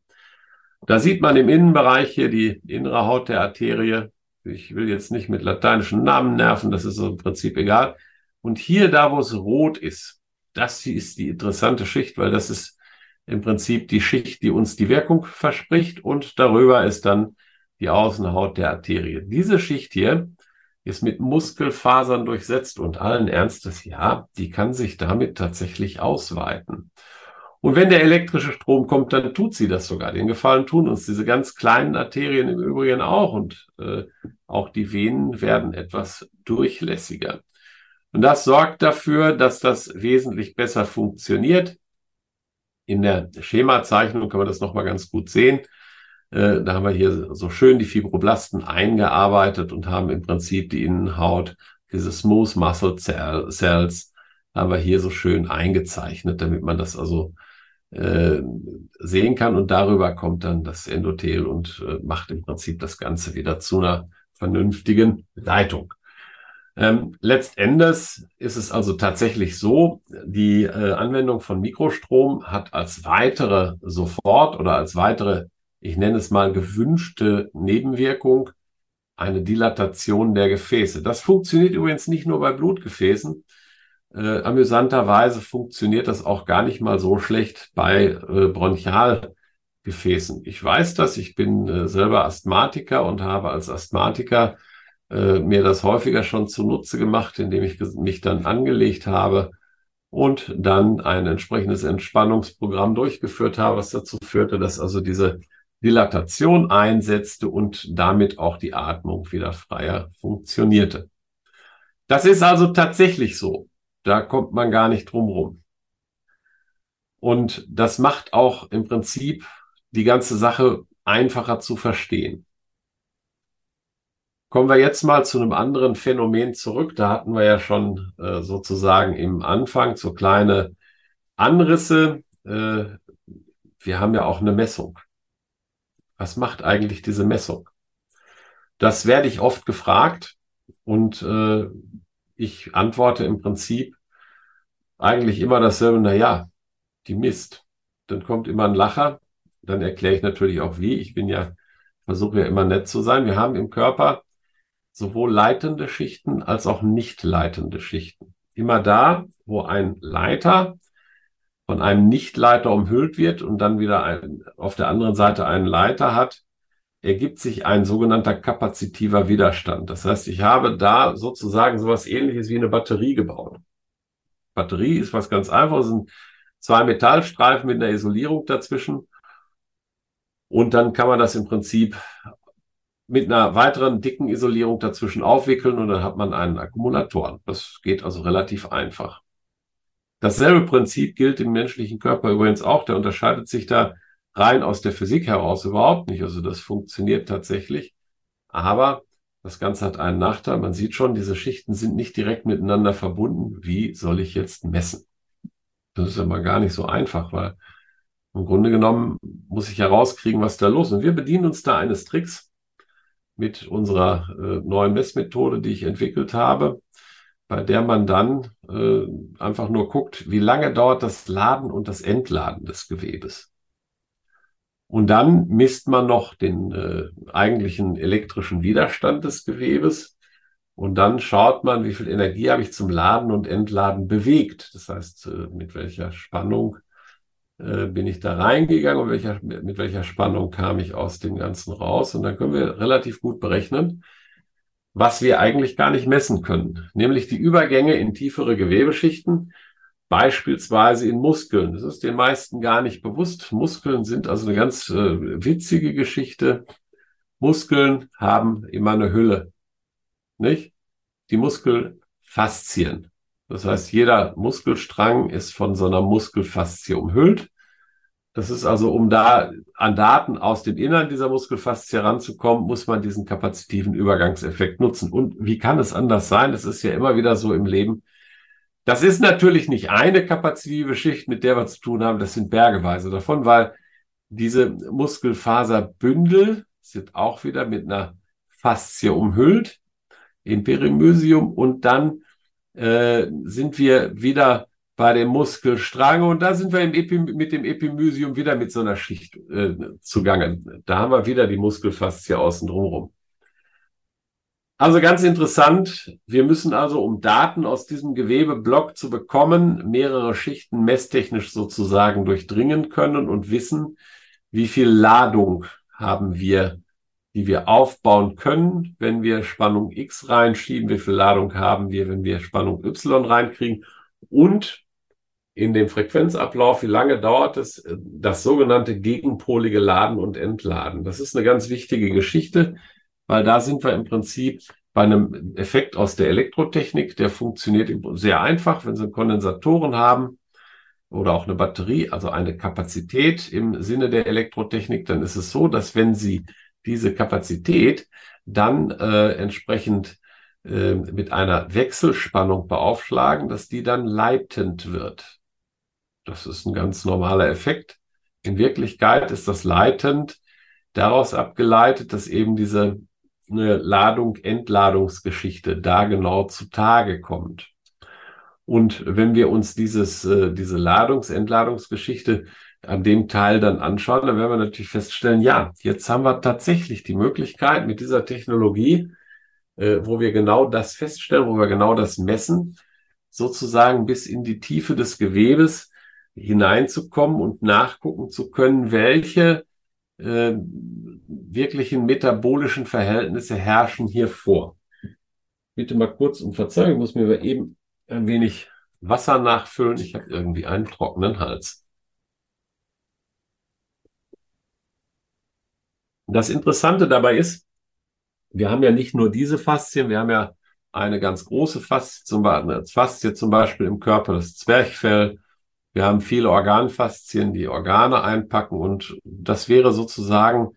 Da sieht man im Innenbereich hier die innere Haut der Arterie. Ich will jetzt nicht mit lateinischen Namen nerven, das ist im Prinzip egal. Und hier, da wo es rot ist, das hier ist die interessante Schicht, weil das ist im Prinzip die Schicht, die uns die Wirkung verspricht. Und darüber ist dann die Außenhaut der Arterie. Diese Schicht hier ist mit Muskelfasern durchsetzt und allen Ernstes, ja, die kann sich damit tatsächlich ausweiten. Und wenn der elektrische Strom kommt, dann tut sie das sogar. Den Gefallen tun uns diese ganz kleinen Arterien im Übrigen auch und äh, auch die Venen werden etwas durchlässiger. Und das sorgt dafür, dass das wesentlich besser funktioniert. In der Schemazeichnung kann man das nochmal ganz gut sehen. Äh, da haben wir hier so schön die Fibroblasten eingearbeitet und haben im Prinzip die Innenhaut, diese Smooth Muscle Cells, haben wir hier so schön eingezeichnet, damit man das also äh, sehen kann. Und darüber kommt dann das Endothel und äh, macht im Prinzip das Ganze wieder zu einer vernünftigen Leitung. Ähm, letztendlich ist es also tatsächlich so, die äh, Anwendung von Mikrostrom hat als weitere sofort oder als weitere ich nenne es mal gewünschte Nebenwirkung, eine Dilatation der Gefäße. Das funktioniert übrigens nicht nur bei Blutgefäßen. Äh, amüsanterweise funktioniert das auch gar nicht mal so schlecht bei äh, Bronchialgefäßen. Ich weiß das, ich bin äh, selber Asthmatiker und habe als Asthmatiker äh, mir das häufiger schon zunutze gemacht, indem ich mich dann angelegt habe und dann ein entsprechendes Entspannungsprogramm durchgeführt habe, was dazu führte, dass also diese Dilatation einsetzte und damit auch die Atmung wieder freier funktionierte. Das ist also tatsächlich so. Da kommt man gar nicht drum rum. Und das macht auch im Prinzip die ganze Sache einfacher zu verstehen. Kommen wir jetzt mal zu einem anderen Phänomen zurück. Da hatten wir ja schon äh, sozusagen im Anfang so kleine Anrisse. Äh, wir haben ja auch eine Messung. Was macht eigentlich diese Messung? Das werde ich oft gefragt und äh, ich antworte im Prinzip eigentlich immer dasselbe, na ja, die misst. Dann kommt immer ein Lacher, dann erkläre ich natürlich auch wie. Ich bin ja, versuche ja immer nett zu sein. Wir haben im Körper sowohl leitende Schichten als auch nicht leitende Schichten. Immer da, wo ein Leiter von einem Nichtleiter umhüllt wird und dann wieder ein, auf der anderen Seite einen Leiter hat, ergibt sich ein sogenannter kapazitiver Widerstand. Das heißt, ich habe da sozusagen sowas ähnliches wie eine Batterie gebaut. Batterie ist was ganz einfaches, sind zwei Metallstreifen mit einer Isolierung dazwischen. Und dann kann man das im Prinzip mit einer weiteren dicken Isolierung dazwischen aufwickeln und dann hat man einen Akkumulator. Das geht also relativ einfach. Dasselbe Prinzip gilt im menschlichen Körper übrigens auch. Der unterscheidet sich da rein aus der Physik heraus überhaupt nicht. Also das funktioniert tatsächlich. Aber das Ganze hat einen Nachteil. Man sieht schon, diese Schichten sind nicht direkt miteinander verbunden. Wie soll ich jetzt messen? Das ist aber gar nicht so einfach, weil im Grunde genommen muss ich herauskriegen, was da los ist. Und wir bedienen uns da eines Tricks mit unserer äh, neuen Messmethode, die ich entwickelt habe bei der man dann äh, einfach nur guckt, wie lange dauert das Laden und das Entladen des Gewebes. Und dann misst man noch den äh, eigentlichen elektrischen Widerstand des Gewebes. Und dann schaut man, wie viel Energie habe ich zum Laden und Entladen bewegt. Das heißt, äh, mit welcher Spannung äh, bin ich da reingegangen und welcher, mit welcher Spannung kam ich aus dem Ganzen raus. Und dann können wir relativ gut berechnen, was wir eigentlich gar nicht messen können, nämlich die Übergänge in tiefere Gewebeschichten Beispielsweise in Muskeln. Das ist den meisten gar nicht bewusst. Muskeln sind also eine ganz äh, witzige Geschichte. Muskeln haben immer eine Hülle. Nicht? Die Muskelfaszien. Das heißt, jeder Muskelstrang ist von so einer Muskelfaszie umhüllt. Das ist also, um da an Daten aus dem Innern dieser Muskelfaszie ranzukommen, muss man diesen kapazitiven Übergangseffekt nutzen. Und wie kann es anders sein? Es ist ja immer wieder so im Leben, das ist natürlich nicht eine kapazitive Schicht, mit der wir zu tun haben. Das sind bergeweise davon, weil diese Muskelfaserbündel sind auch wieder mit einer Faszie umhüllt im Perimysium und dann äh, sind wir wieder bei dem Muskelstrang und da sind wir Epi mit dem Epimysium wieder mit so einer Schicht äh, zugange. Da haben wir wieder die Muskelfaszie außen drumherum. Also ganz interessant. Wir müssen also, um Daten aus diesem Gewebeblock zu bekommen, mehrere Schichten messtechnisch sozusagen durchdringen können und wissen, wie viel Ladung haben wir, die wir aufbauen können, wenn wir Spannung X reinschieben, wie viel Ladung haben wir, wenn wir Spannung Y reinkriegen und in dem Frequenzablauf, wie lange dauert es, das sogenannte gegenpolige Laden und Entladen. Das ist eine ganz wichtige Geschichte weil da sind wir im Prinzip bei einem Effekt aus der Elektrotechnik, der funktioniert sehr einfach, wenn Sie Kondensatoren haben oder auch eine Batterie, also eine Kapazität im Sinne der Elektrotechnik, dann ist es so, dass wenn Sie diese Kapazität dann äh, entsprechend äh, mit einer Wechselspannung beaufschlagen, dass die dann leitend wird. Das ist ein ganz normaler Effekt. In Wirklichkeit ist das leitend daraus abgeleitet, dass eben diese eine Ladung-Entladungsgeschichte da genau zutage kommt. Und wenn wir uns dieses, äh, diese Ladungs-Entladungsgeschichte an dem Teil dann anschauen, dann werden wir natürlich feststellen, ja, jetzt haben wir tatsächlich die Möglichkeit mit dieser Technologie, äh, wo wir genau das feststellen, wo wir genau das messen, sozusagen bis in die Tiefe des Gewebes hineinzukommen und nachgucken zu können, welche äh, wirklichen metabolischen Verhältnisse herrschen hier vor. Bitte mal kurz um Verzeihung, ich muss mir eben ein wenig Wasser nachfüllen. Ich habe irgendwie einen trockenen Hals. Das Interessante dabei ist, wir haben ja nicht nur diese Faszien, wir haben ja eine ganz große Faszie, zum Faszie zum Beispiel im Körper, das Zwerchfell, wir haben viele Organfaszien, die Organe einpacken und das wäre sozusagen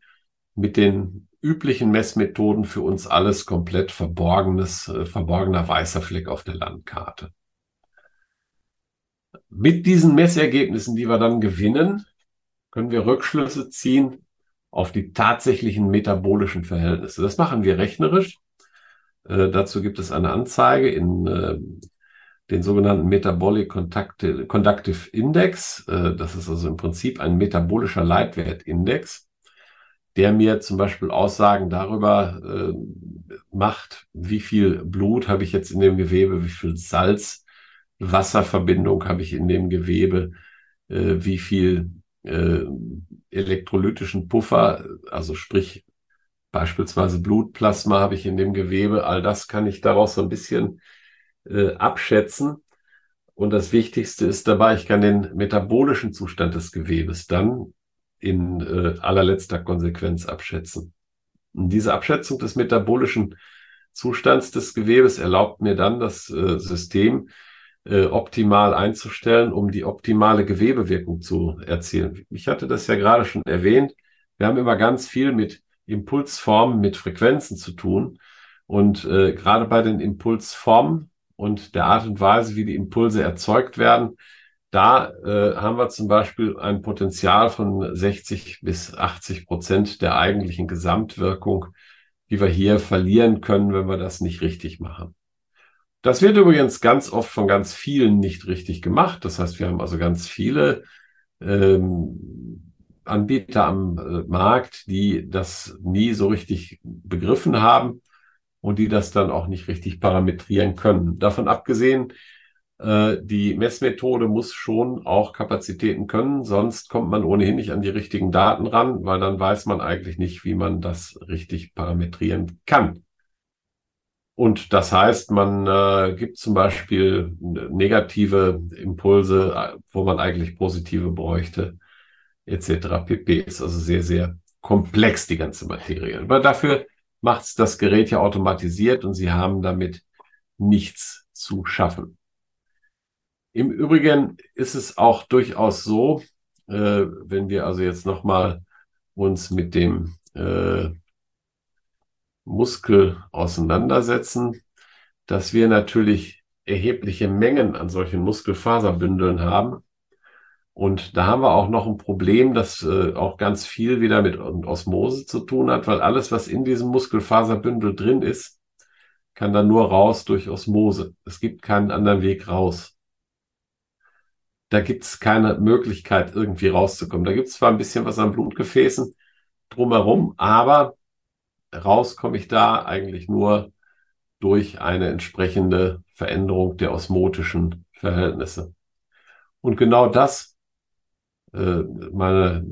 mit den üblichen Messmethoden für uns alles komplett verborgenes, äh, verborgener weißer Fleck auf der Landkarte. Mit diesen Messergebnissen, die wir dann gewinnen, können wir Rückschlüsse ziehen auf die tatsächlichen metabolischen Verhältnisse. Das machen wir rechnerisch. Äh, dazu gibt es eine Anzeige in äh, den sogenannten Metabolic Conductive Index. Äh, das ist also im Prinzip ein metabolischer Leitwertindex, der mir zum Beispiel Aussagen darüber äh, macht, wie viel Blut habe ich jetzt in dem Gewebe, wie viel Salz, Wasserverbindung habe ich in dem Gewebe, äh, wie viel elektrolytischen Puffer, also sprich beispielsweise Blutplasma habe ich in dem Gewebe. All das kann ich daraus so ein bisschen äh, abschätzen. Und das Wichtigste ist dabei, ich kann den metabolischen Zustand des Gewebes dann in äh, allerletzter Konsequenz abschätzen. Und diese Abschätzung des metabolischen Zustands des Gewebes erlaubt mir dann, das äh, System äh, optimal einzustellen, um die optimale Gewebewirkung zu erzielen. Ich hatte das ja gerade schon erwähnt. Wir haben immer ganz viel mit Impulsformen, mit Frequenzen zu tun. Und äh, gerade bei den Impulsformen und der Art und Weise, wie die Impulse erzeugt werden. Da äh, haben wir zum Beispiel ein Potenzial von 60 bis 80 Prozent der eigentlichen Gesamtwirkung, die wir hier verlieren können, wenn wir das nicht richtig machen. Das wird übrigens ganz oft von ganz vielen nicht richtig gemacht. Das heißt, wir haben also ganz viele ähm, Anbieter am äh, Markt, die das nie so richtig begriffen haben und die das dann auch nicht richtig parametrieren können. Davon abgesehen, äh, die Messmethode muss schon auch Kapazitäten können, sonst kommt man ohnehin nicht an die richtigen Daten ran, weil dann weiß man eigentlich nicht, wie man das richtig parametrieren kann. Und das heißt, man äh, gibt zum Beispiel negative Impulse, äh, wo man eigentlich positive bräuchte, etc. pp. Ist also sehr, sehr komplex, die ganze Materie. Aber dafür macht das Gerät ja automatisiert und Sie haben damit nichts zu schaffen. Im Übrigen ist es auch durchaus so, äh, wenn wir also jetzt nochmal uns mit dem äh, Muskel auseinandersetzen, dass wir natürlich erhebliche Mengen an solchen Muskelfaserbündeln haben. Und da haben wir auch noch ein Problem, das äh, auch ganz viel wieder mit Osmose zu tun hat, weil alles, was in diesem Muskelfaserbündel drin ist, kann dann nur raus durch Osmose. Es gibt keinen anderen Weg raus. Da gibt es keine Möglichkeit, irgendwie rauszukommen. Da gibt es zwar ein bisschen was an Blutgefäßen drumherum, aber raus komme ich da eigentlich nur durch eine entsprechende Veränderung der osmotischen Verhältnisse. Und genau das, äh, meine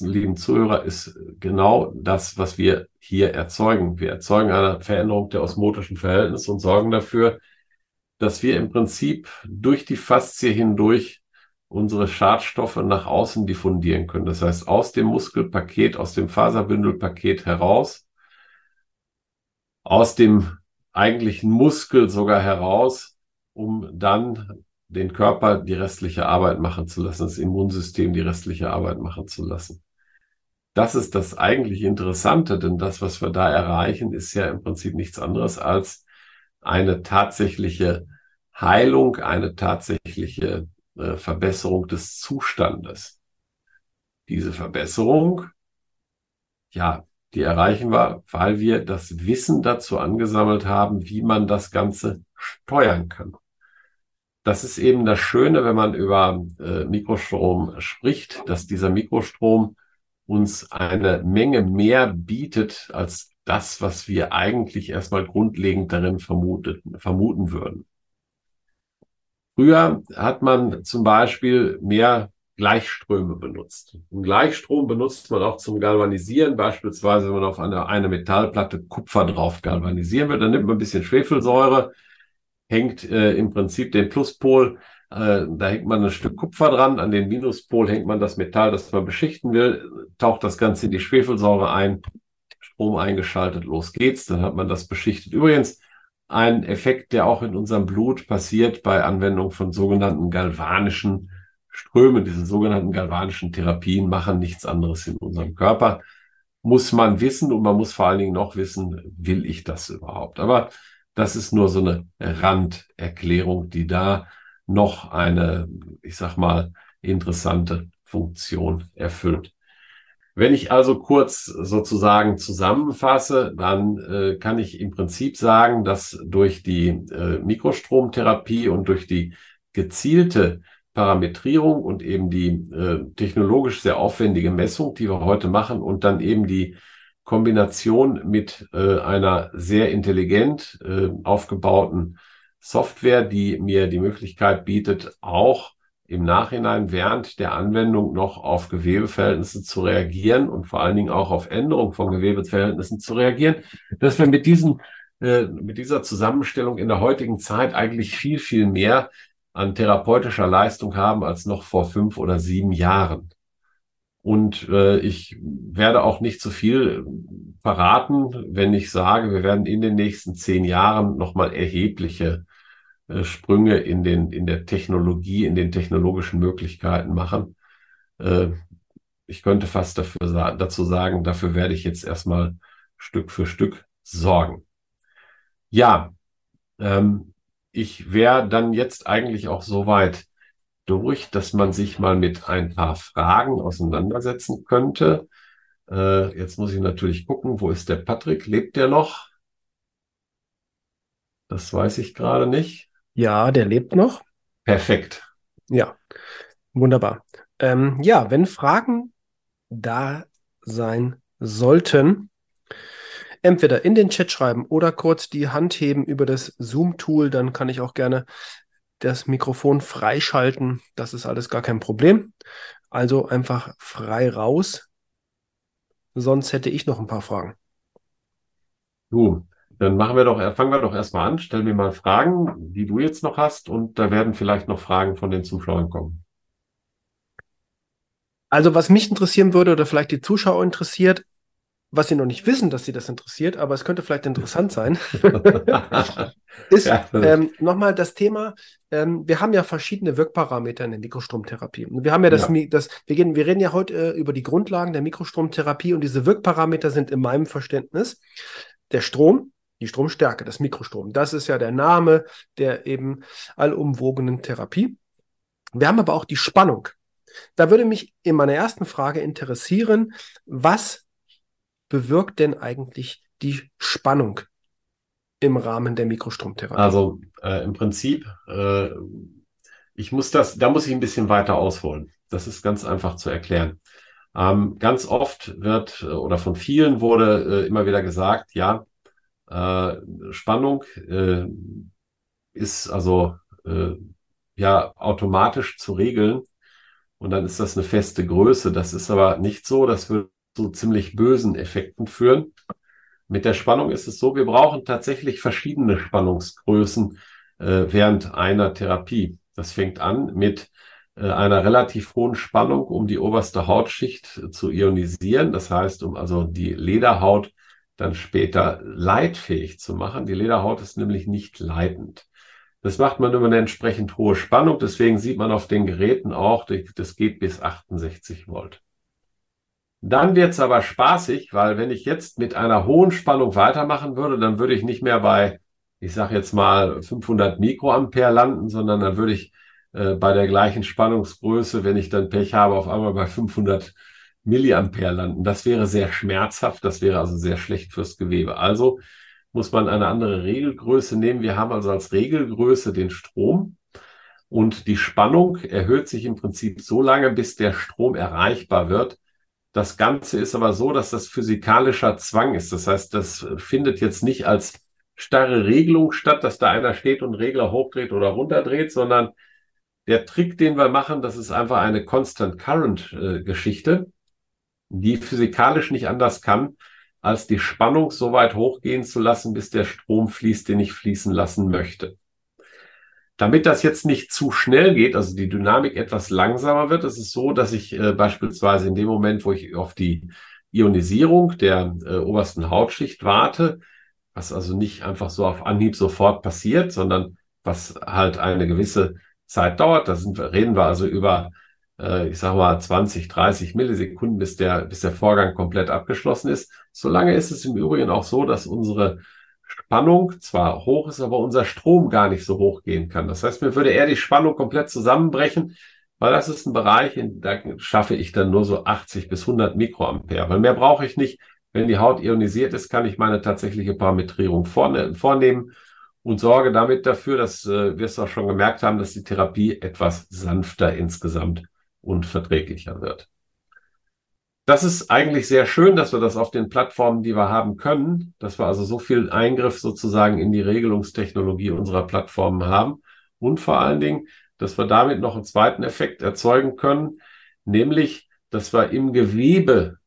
lieben Zuhörer, ist genau das, was wir hier erzeugen. Wir erzeugen eine Veränderung der osmotischen Verhältnisse und sorgen dafür, dass wir im Prinzip durch die Faszie hindurch unsere Schadstoffe nach außen diffundieren können. Das heißt, aus dem Muskelpaket, aus dem Faserbündelpaket heraus aus dem eigentlichen Muskel sogar heraus, um dann den Körper die restliche Arbeit machen zu lassen, das Immunsystem die restliche Arbeit machen zu lassen. Das ist das eigentlich Interessante, denn das, was wir da erreichen, ist ja im Prinzip nichts anderes als eine tatsächliche Heilung, eine tatsächliche äh, Verbesserung des Zustandes. Diese Verbesserung, ja, die erreichen wir, weil wir das Wissen dazu angesammelt haben, wie man das Ganze steuern kann. Das ist eben das Schöne, wenn man über äh, Mikrostrom spricht, dass dieser Mikrostrom uns eine Menge mehr bietet als das, was wir eigentlich erstmal grundlegend darin vermutet, vermuten würden. Früher hat man zum Beispiel mehr Gleichströme benutzt. Und Gleichstrom benutzt man auch zum Galvanisieren, beispielsweise wenn man auf eine, eine Metallplatte Kupfer drauf galvanisieren will, dann nimmt man ein bisschen Schwefelsäure, hängt äh, im Prinzip den Pluspol, äh, da hängt man ein Stück Kupfer dran, an den Minuspol hängt man das Metall, das man beschichten will, taucht das Ganze in die Schwefelsäure ein, Strom eingeschaltet, los geht's, dann hat man das beschichtet. Übrigens, ein Effekt, der auch in unserem Blut passiert bei Anwendung von sogenannten galvanischen Ströme, diese sogenannten galvanischen Therapien machen nichts anderes in unserem Körper. Muss man wissen und man muss vor allen Dingen noch wissen, will ich das überhaupt? Aber das ist nur so eine Randerklärung, die da noch eine, ich sag mal, interessante Funktion erfüllt. Wenn ich also kurz sozusagen zusammenfasse, dann äh, kann ich im Prinzip sagen, dass durch die äh, Mikrostromtherapie und durch die gezielte Parametrierung und eben die äh, technologisch sehr aufwendige Messung, die wir heute machen und dann eben die Kombination mit äh, einer sehr intelligent äh, aufgebauten Software, die mir die Möglichkeit bietet, auch im Nachhinein während der Anwendung noch auf Gewebeverhältnisse zu reagieren und vor allen Dingen auch auf Änderungen von Gewebeverhältnissen zu reagieren, dass wir mit diesen äh, mit dieser Zusammenstellung in der heutigen Zeit eigentlich viel, viel mehr an therapeutischer Leistung haben als noch vor fünf oder sieben Jahren. Und äh, ich werde auch nicht zu so viel verraten, wenn ich sage, wir werden in den nächsten zehn Jahren nochmal erhebliche äh, Sprünge in, den, in der Technologie, in den technologischen Möglichkeiten machen. Äh, ich könnte fast dafür, dazu sagen, dafür werde ich jetzt erstmal Stück für Stück sorgen. Ja, ähm, ich wäre dann jetzt eigentlich auch so weit durch, dass man sich mal mit ein paar Fragen auseinandersetzen könnte. Äh, jetzt muss ich natürlich gucken, wo ist der Patrick? Lebt der noch? Das weiß ich gerade nicht. Ja, der lebt noch. Perfekt. Ja, wunderbar. Ähm, ja, wenn Fragen da sein sollten. Entweder in den Chat schreiben oder kurz die Hand heben über das Zoom-Tool, dann kann ich auch gerne das Mikrofon freischalten. Das ist alles gar kein Problem. Also einfach frei raus. Sonst hätte ich noch ein paar Fragen. Du, dann machen wir doch, fangen wir doch erstmal an. Stell mir mal Fragen, die du jetzt noch hast, und da werden vielleicht noch Fragen von den Zuschauern kommen. Also, was mich interessieren würde oder vielleicht die Zuschauer interessiert, was sie noch nicht wissen, dass sie das interessiert, aber es könnte vielleicht interessant sein, ist ja. ähm, nochmal das Thema, ähm, wir haben ja verschiedene Wirkparameter in der Mikrostromtherapie. Wir haben ja das, ja. das wir, gehen, wir reden ja heute äh, über die Grundlagen der Mikrostromtherapie und diese Wirkparameter sind in meinem Verständnis der Strom, die Stromstärke, das Mikrostrom. Das ist ja der Name der eben allumwogenen Therapie. Wir haben aber auch die Spannung. Da würde mich in meiner ersten Frage interessieren, was bewirkt denn eigentlich die Spannung im Rahmen der Mikrostromtherapie? Also äh, im Prinzip, äh, ich muss das, da muss ich ein bisschen weiter ausholen. Das ist ganz einfach zu erklären. Ähm, ganz oft wird äh, oder von vielen wurde äh, immer wieder gesagt, ja, äh, Spannung äh, ist also ja automatisch zu regeln und dann ist das eine feste Größe. Das ist aber nicht so. Das würde zu ziemlich bösen Effekten führen. Mit der Spannung ist es so, wir brauchen tatsächlich verschiedene Spannungsgrößen äh, während einer Therapie. Das fängt an mit äh, einer relativ hohen Spannung, um die oberste Hautschicht zu ionisieren. Das heißt, um also die Lederhaut dann später leitfähig zu machen. Die Lederhaut ist nämlich nicht leitend. Das macht man über eine entsprechend hohe Spannung. Deswegen sieht man auf den Geräten auch, das geht bis 68 Volt. Dann wird's aber spaßig, weil wenn ich jetzt mit einer hohen Spannung weitermachen würde, dann würde ich nicht mehr bei, ich sage jetzt mal 500 Mikroampere landen, sondern dann würde ich äh, bei der gleichen Spannungsgröße, wenn ich dann Pech habe, auf einmal bei 500 Milliampere landen. Das wäre sehr schmerzhaft, das wäre also sehr schlecht fürs Gewebe. Also muss man eine andere Regelgröße nehmen. Wir haben also als Regelgröße den Strom und die Spannung erhöht sich im Prinzip so lange, bis der Strom erreichbar wird. Das Ganze ist aber so, dass das physikalischer Zwang ist. Das heißt, das findet jetzt nicht als starre Regelung statt, dass da einer steht und Regler hochdreht oder runterdreht, sondern der Trick, den wir machen, das ist einfach eine Constant Current äh, Geschichte die physikalisch nicht anders kann, als die Spannung so weit hochgehen zu lassen, bis der Strom fließt, den ich fließen lassen möchte. Damit das jetzt nicht zu schnell geht, also die Dynamik etwas langsamer wird, ist es so, dass ich äh, beispielsweise in dem Moment, wo ich auf die Ionisierung der äh, obersten Hautschicht warte, was also nicht einfach so auf Anhieb sofort passiert, sondern was halt eine gewisse Zeit dauert. Da sind, reden wir also über äh, ich sage mal 20, 30 Millisekunden, bis der, bis der Vorgang komplett abgeschlossen ist. Solange ist es im Übrigen auch so, dass unsere Spannung zwar hoch ist, aber unser Strom gar nicht so hoch gehen kann. Das heißt, mir würde eher die Spannung komplett zusammenbrechen, weil das ist ein Bereich, in, da schaffe ich dann nur so 80 bis 100 Mikroampere, weil mehr brauche ich nicht. Wenn die Haut ionisiert ist, kann ich meine tatsächliche Parametrierung vorne, vornehmen und sorge damit dafür, dass äh, wir es auch schon gemerkt haben, dass die Therapie etwas sanfter insgesamt und verträglicher wird. Das ist eigentlich sehr schön, dass wir das auf den Plattformen, die wir haben können, dass wir also so viel Eingriff sozusagen in die Regelungstechnologie unserer Plattformen haben. Und vor allen Dingen, dass wir damit noch einen zweiten Effekt erzeugen können, nämlich, dass wir im Gewebe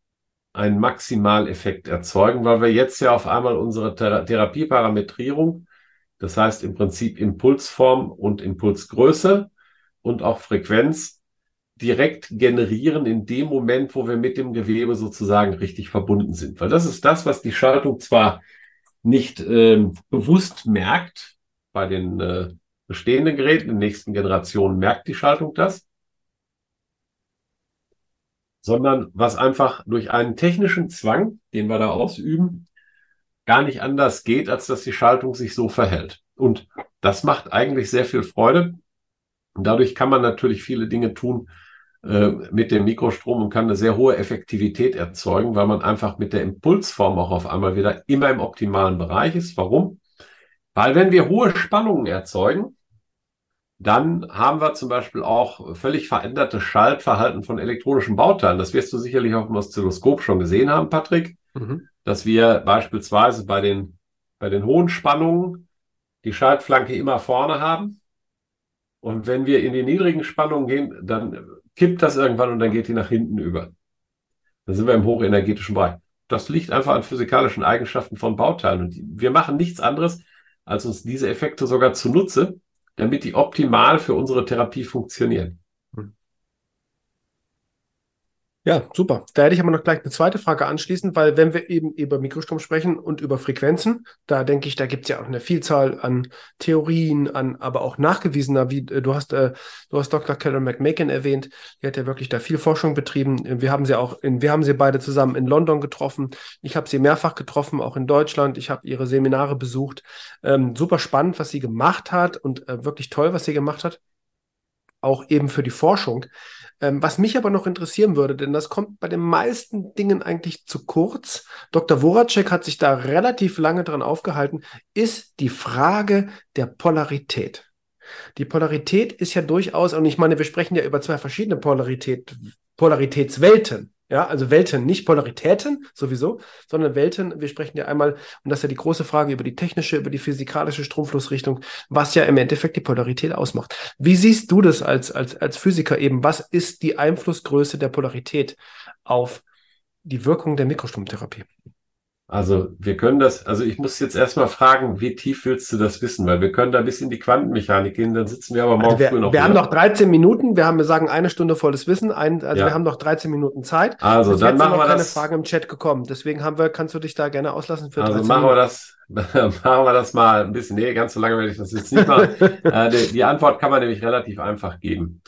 einen Maximaleffekt erzeugen, weil wir jetzt ja auf einmal unsere Thera Therapieparametrierung, das heißt im Prinzip Impulsform und Impulsgröße und auch Frequenz direkt generieren in dem Moment, wo wir mit dem Gewebe sozusagen richtig verbunden sind. Weil das ist das, was die Schaltung zwar nicht äh, bewusst merkt, bei den äh, bestehenden Geräten, in den nächsten Generationen merkt die Schaltung das, sondern was einfach durch einen technischen Zwang, den wir da ausüben, gar nicht anders geht, als dass die Schaltung sich so verhält. Und das macht eigentlich sehr viel Freude. Und dadurch kann man natürlich viele Dinge tun, äh, mit dem Mikrostrom und kann eine sehr hohe Effektivität erzeugen, weil man einfach mit der Impulsform auch auf einmal wieder immer im optimalen Bereich ist. Warum? Weil wenn wir hohe Spannungen erzeugen, dann haben wir zum Beispiel auch völlig veränderte Schaltverhalten von elektronischen Bauteilen. Das wirst du sicherlich auf dem Oszilloskop schon gesehen haben, Patrick, mhm. dass wir beispielsweise bei den, bei den hohen Spannungen die Schaltflanke immer vorne haben. Und wenn wir in die niedrigen Spannungen gehen, dann kippt das irgendwann und dann geht die nach hinten über. Dann sind wir im hochenergetischen Bereich. Das liegt einfach an physikalischen Eigenschaften von Bauteilen. Und wir machen nichts anderes, als uns diese Effekte sogar zunutze damit die optimal für unsere Therapie funktionieren. Ja, super. Da hätte ich aber noch gleich eine zweite Frage anschließend, weil wenn wir eben über Mikrostrom sprechen und über Frequenzen, da denke ich, da gibt es ja auch eine Vielzahl an Theorien, an aber auch nachgewiesener, wie äh, du hast, äh, du hast Dr. Carol McMakin erwähnt, die hat ja wirklich da viel Forschung betrieben. Wir haben sie auch, in, wir haben sie beide zusammen in London getroffen. Ich habe sie mehrfach getroffen, auch in Deutschland. Ich habe ihre Seminare besucht. Ähm, super spannend, was sie gemacht hat und äh, wirklich toll, was sie gemacht hat. Auch eben für die Forschung. Ähm, was mich aber noch interessieren würde, denn das kommt bei den meisten Dingen eigentlich zu kurz. Dr. Voracek hat sich da relativ lange dran aufgehalten, ist die Frage der Polarität. Die Polarität ist ja durchaus, und ich meine, wir sprechen ja über zwei verschiedene Polarität, Polaritätswelten. Ja, also Welten, nicht Polaritäten sowieso, sondern Welten. Wir sprechen ja einmal, und das ist ja die große Frage über die technische, über die physikalische Stromflussrichtung, was ja im Endeffekt die Polarität ausmacht. Wie siehst du das als, als, als Physiker eben? Was ist die Einflussgröße der Polarität auf die Wirkung der Mikrostromtherapie? Also wir können das, also ich muss jetzt erstmal fragen, wie tief willst du das wissen? Weil wir können da bis in die Quantenmechanik gehen, dann sitzen wir aber morgen also wir, früh noch. Wir wieder. haben noch 13 Minuten, wir haben, wir sagen eine Stunde volles Wissen, ein, also ja. wir haben noch 13 Minuten Zeit. Also Bis dann machen wir keine das. Frage im Chat gekommen, deswegen haben wir, kannst du dich da gerne auslassen für Also machen wir das, machen wir das mal ein bisschen, nee, ganz so lange werde ich das jetzt nicht machen. äh, die, die Antwort kann man nämlich relativ einfach geben.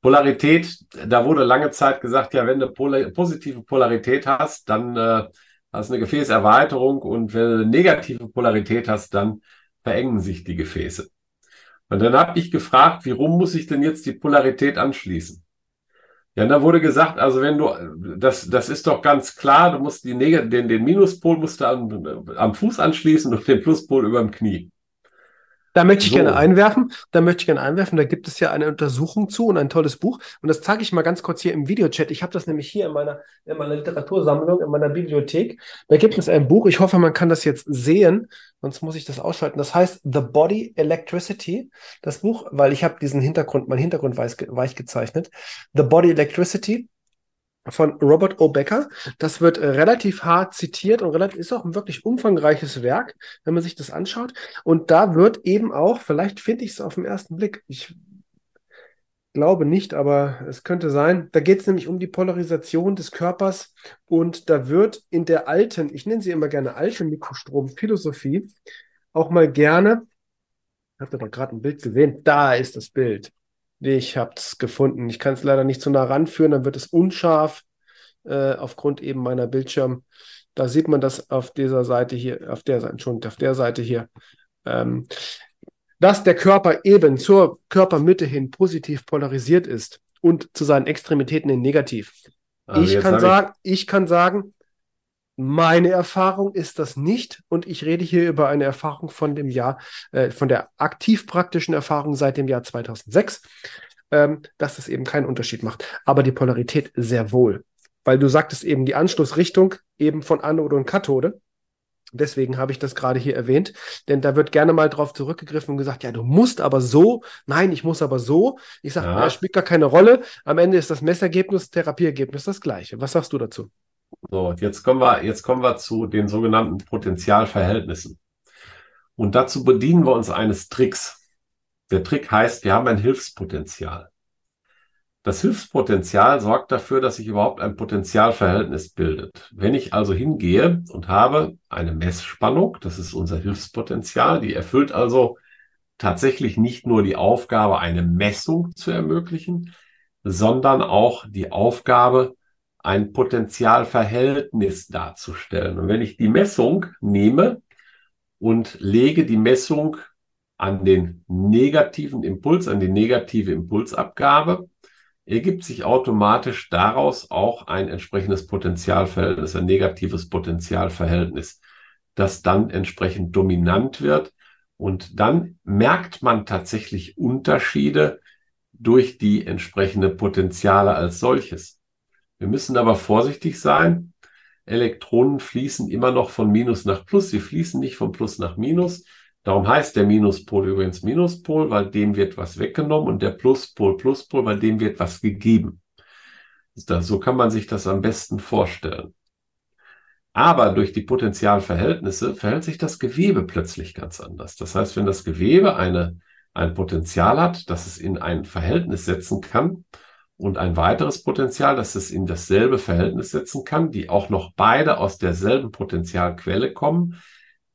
Polarität, da wurde lange Zeit gesagt, ja, wenn du Polar positive Polarität hast, dann äh, hast eine Gefäßerweiterung und wenn du eine negative Polarität hast, dann verengen sich die Gefäße. Und dann habe ich gefragt, wie rum muss ich denn jetzt die Polarität anschließen? Ja, und da wurde gesagt, also wenn du, das, das ist doch ganz klar, du musst die Neg den, den Minuspol musst du am, am Fuß anschließen und den Pluspol über dem Knie. Da möchte ich so. gerne einwerfen. Da möchte ich gerne einwerfen. Da gibt es ja eine Untersuchung zu und ein tolles Buch. Und das zeige ich mal ganz kurz hier im Videochat. Ich habe das nämlich hier in meiner, in meiner Literatursammlung, in meiner Bibliothek. Da gibt es ein Buch. Ich hoffe, man kann das jetzt sehen. Sonst muss ich das ausschalten. Das heißt The Body Electricity. Das Buch, weil ich habe diesen Hintergrund, mein Hintergrund weich, weich gezeichnet. The Body Electricity von Robert O. Becker. Das wird äh, relativ hart zitiert und relativ, ist auch ein wirklich umfangreiches Werk, wenn man sich das anschaut. Und da wird eben auch, vielleicht finde ich es auf den ersten Blick, ich glaube nicht, aber es könnte sein, da geht es nämlich um die Polarisation des Körpers und da wird in der alten, ich nenne sie immer gerne alte Mikrostrumphilosophie, auch mal gerne, habt ihr doch gerade ein Bild gesehen, da ist das Bild. Ich habe es gefunden. Ich kann es leider nicht zu nah ranführen, dann wird es unscharf äh, aufgrund eben meiner Bildschirm. Da sieht man das auf dieser Seite hier, auf der Seite, Entschuldigung, auf der Seite hier. Ähm, dass der Körper eben zur Körpermitte hin positiv polarisiert ist und zu seinen Extremitäten hin negativ. Also ich kann sagen, ich... ich kann sagen, meine Erfahrung ist das nicht und ich rede hier über eine Erfahrung von dem Jahr, äh, von der aktiv praktischen Erfahrung seit dem Jahr 2006, ähm, dass das eben keinen Unterschied macht. Aber die Polarität sehr wohl, weil du sagtest eben die Anschlussrichtung eben von Anode und Kathode. Deswegen habe ich das gerade hier erwähnt, denn da wird gerne mal drauf zurückgegriffen und gesagt, ja, du musst aber so, nein, ich muss aber so. Ich sage, ja. das spielt gar keine Rolle. Am Ende ist das Messergebnis, Therapieergebnis das gleiche. Was sagst du dazu? So, jetzt kommen wir, jetzt kommen wir zu den sogenannten Potentialverhältnissen. Und dazu bedienen wir uns eines Tricks. Der Trick heißt, wir haben ein Hilfspotenzial. Das Hilfspotenzial sorgt dafür, dass sich überhaupt ein Potentialverhältnis bildet. Wenn ich also hingehe und habe eine Messspannung, das ist unser Hilfspotenzial, die erfüllt also tatsächlich nicht nur die Aufgabe, eine Messung zu ermöglichen, sondern auch die Aufgabe, ein Potentialverhältnis darzustellen. Und wenn ich die Messung nehme und lege die Messung an den negativen Impuls, an die negative Impulsabgabe, ergibt sich automatisch daraus auch ein entsprechendes Potentialverhältnis, ein negatives Potentialverhältnis, das dann entsprechend dominant wird Und dann merkt man tatsächlich Unterschiede durch die entsprechende Potenziale als solches. Wir müssen aber vorsichtig sein. Elektronen fließen immer noch von Minus nach Plus. Sie fließen nicht von Plus nach Minus. Darum heißt der Minuspol übrigens Minuspol, weil dem wird was weggenommen und der Pluspol Pluspol, weil dem wird was gegeben. So kann man sich das am besten vorstellen. Aber durch die Potentialverhältnisse verhält sich das Gewebe plötzlich ganz anders. Das heißt, wenn das Gewebe eine, ein Potenzial hat, das es in ein Verhältnis setzen kann und ein weiteres Potenzial, das es in dasselbe Verhältnis setzen kann, die auch noch beide aus derselben Potentialquelle kommen,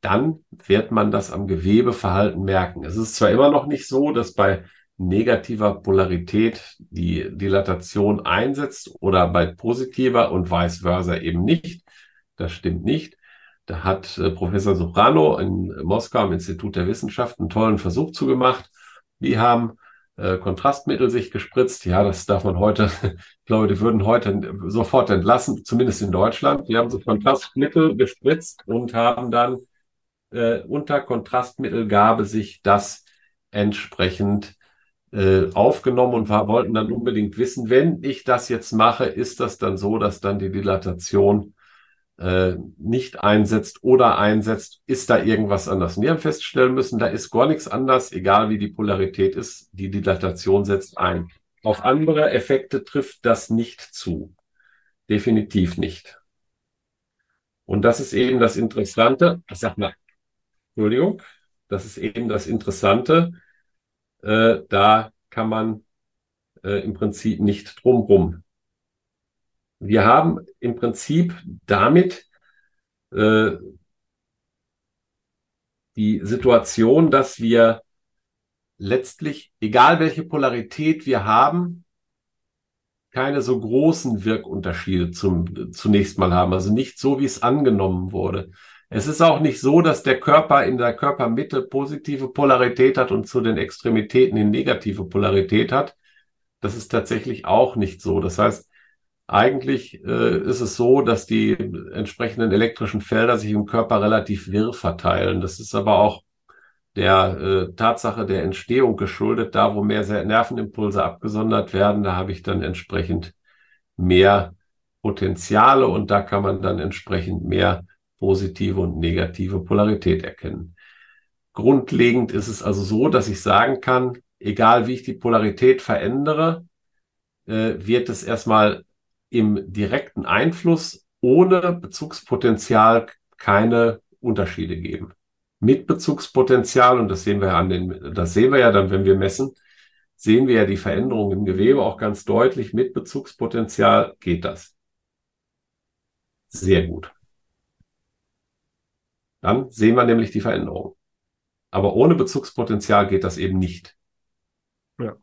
dann wird man das am Gewebeverhalten merken. Es ist zwar immer noch nicht so, dass bei negativer Polarität die Dilatation einsetzt oder bei positiver und vice versa eben nicht. Das stimmt nicht. Da hat äh, Professor Soprano in Moskau am Institut der Wissenschaft einen tollen Versuch zugemacht. Die haben äh, Kontrastmittel sich gespritzt. Ja, das darf man heute, ich glaube, die würden heute sofort entlassen, zumindest in Deutschland. Die haben so Kontrastmittel gespritzt und haben dann äh, unter Kontrastmittelgabe sich das entsprechend äh, aufgenommen und wollten dann unbedingt wissen, wenn ich das jetzt mache, ist das dann so, dass dann die Dilatation äh, nicht einsetzt oder einsetzt, ist da irgendwas anders. Und die haben feststellen müssen, da ist gar nichts anders, egal wie die Polarität ist, die Dilatation setzt ein. Auf andere Effekte trifft das nicht zu. Definitiv nicht. Und das ist eben das Interessante. Sag mal, Entschuldigung, das ist eben das Interessante. Äh, da kann man äh, im Prinzip nicht drumrum wir haben im Prinzip damit äh, die Situation, dass wir letztlich, egal welche Polarität wir haben, keine so großen Wirkunterschiede zum, zunächst mal haben. Also nicht so, wie es angenommen wurde. Es ist auch nicht so, dass der Körper in der Körpermitte positive Polarität hat und zu den Extremitäten in negative Polarität hat. Das ist tatsächlich auch nicht so. Das heißt, eigentlich äh, ist es so, dass die entsprechenden elektrischen Felder sich im Körper relativ wirr verteilen. Das ist aber auch der äh, Tatsache der Entstehung geschuldet. Da, wo mehr Nervenimpulse abgesondert werden, da habe ich dann entsprechend mehr Potenziale und da kann man dann entsprechend mehr positive und negative Polarität erkennen. Grundlegend ist es also so, dass ich sagen kann, egal wie ich die Polarität verändere, äh, wird es erstmal im direkten Einfluss ohne Bezugspotenzial keine Unterschiede geben. Mit Bezugspotenzial, und das sehen wir an den, das sehen wir ja dann, wenn wir messen, sehen wir ja die Veränderung im Gewebe auch ganz deutlich. Mit Bezugspotenzial geht das. Sehr gut. Dann sehen wir nämlich die Veränderung. Aber ohne Bezugspotenzial geht das eben nicht. Ja.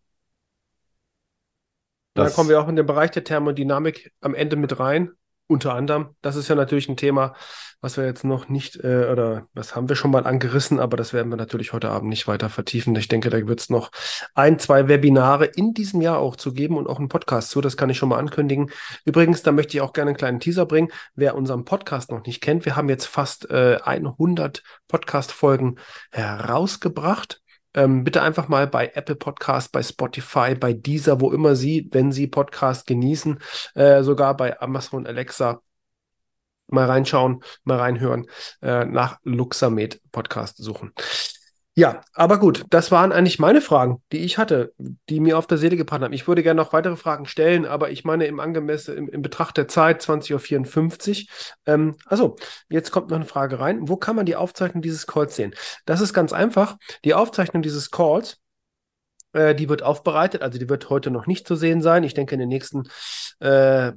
Das, dann kommen wir auch in den Bereich der Thermodynamik am Ende mit rein. Unter anderem, das ist ja natürlich ein Thema, was wir jetzt noch nicht, äh, oder was haben wir schon mal angerissen, aber das werden wir natürlich heute Abend nicht weiter vertiefen. Ich denke, da wird es noch ein, zwei Webinare in diesem Jahr auch zu geben und auch einen Podcast zu. Das kann ich schon mal ankündigen. Übrigens, da möchte ich auch gerne einen kleinen Teaser bringen. Wer unseren Podcast noch nicht kennt, wir haben jetzt fast äh, 100 Podcast-Folgen herausgebracht. Ähm, bitte einfach mal bei Apple Podcast, bei Spotify, bei Deezer, wo immer Sie, wenn Sie Podcast genießen, äh, sogar bei Amazon Alexa mal reinschauen, mal reinhören, äh, nach Luxamed Podcast suchen. Ja, aber gut, das waren eigentlich meine Fragen, die ich hatte, die mir auf der Seele gebrannt haben. Ich würde gerne noch weitere Fragen stellen, aber ich meine im angemessen, im, im Betracht der Zeit, 20.54 Uhr. Ähm, also, jetzt kommt noch eine Frage rein. Wo kann man die Aufzeichnung dieses Calls sehen? Das ist ganz einfach. Die Aufzeichnung dieses Calls, äh, die wird aufbereitet, also die wird heute noch nicht zu sehen sein. Ich denke, in den nächsten äh,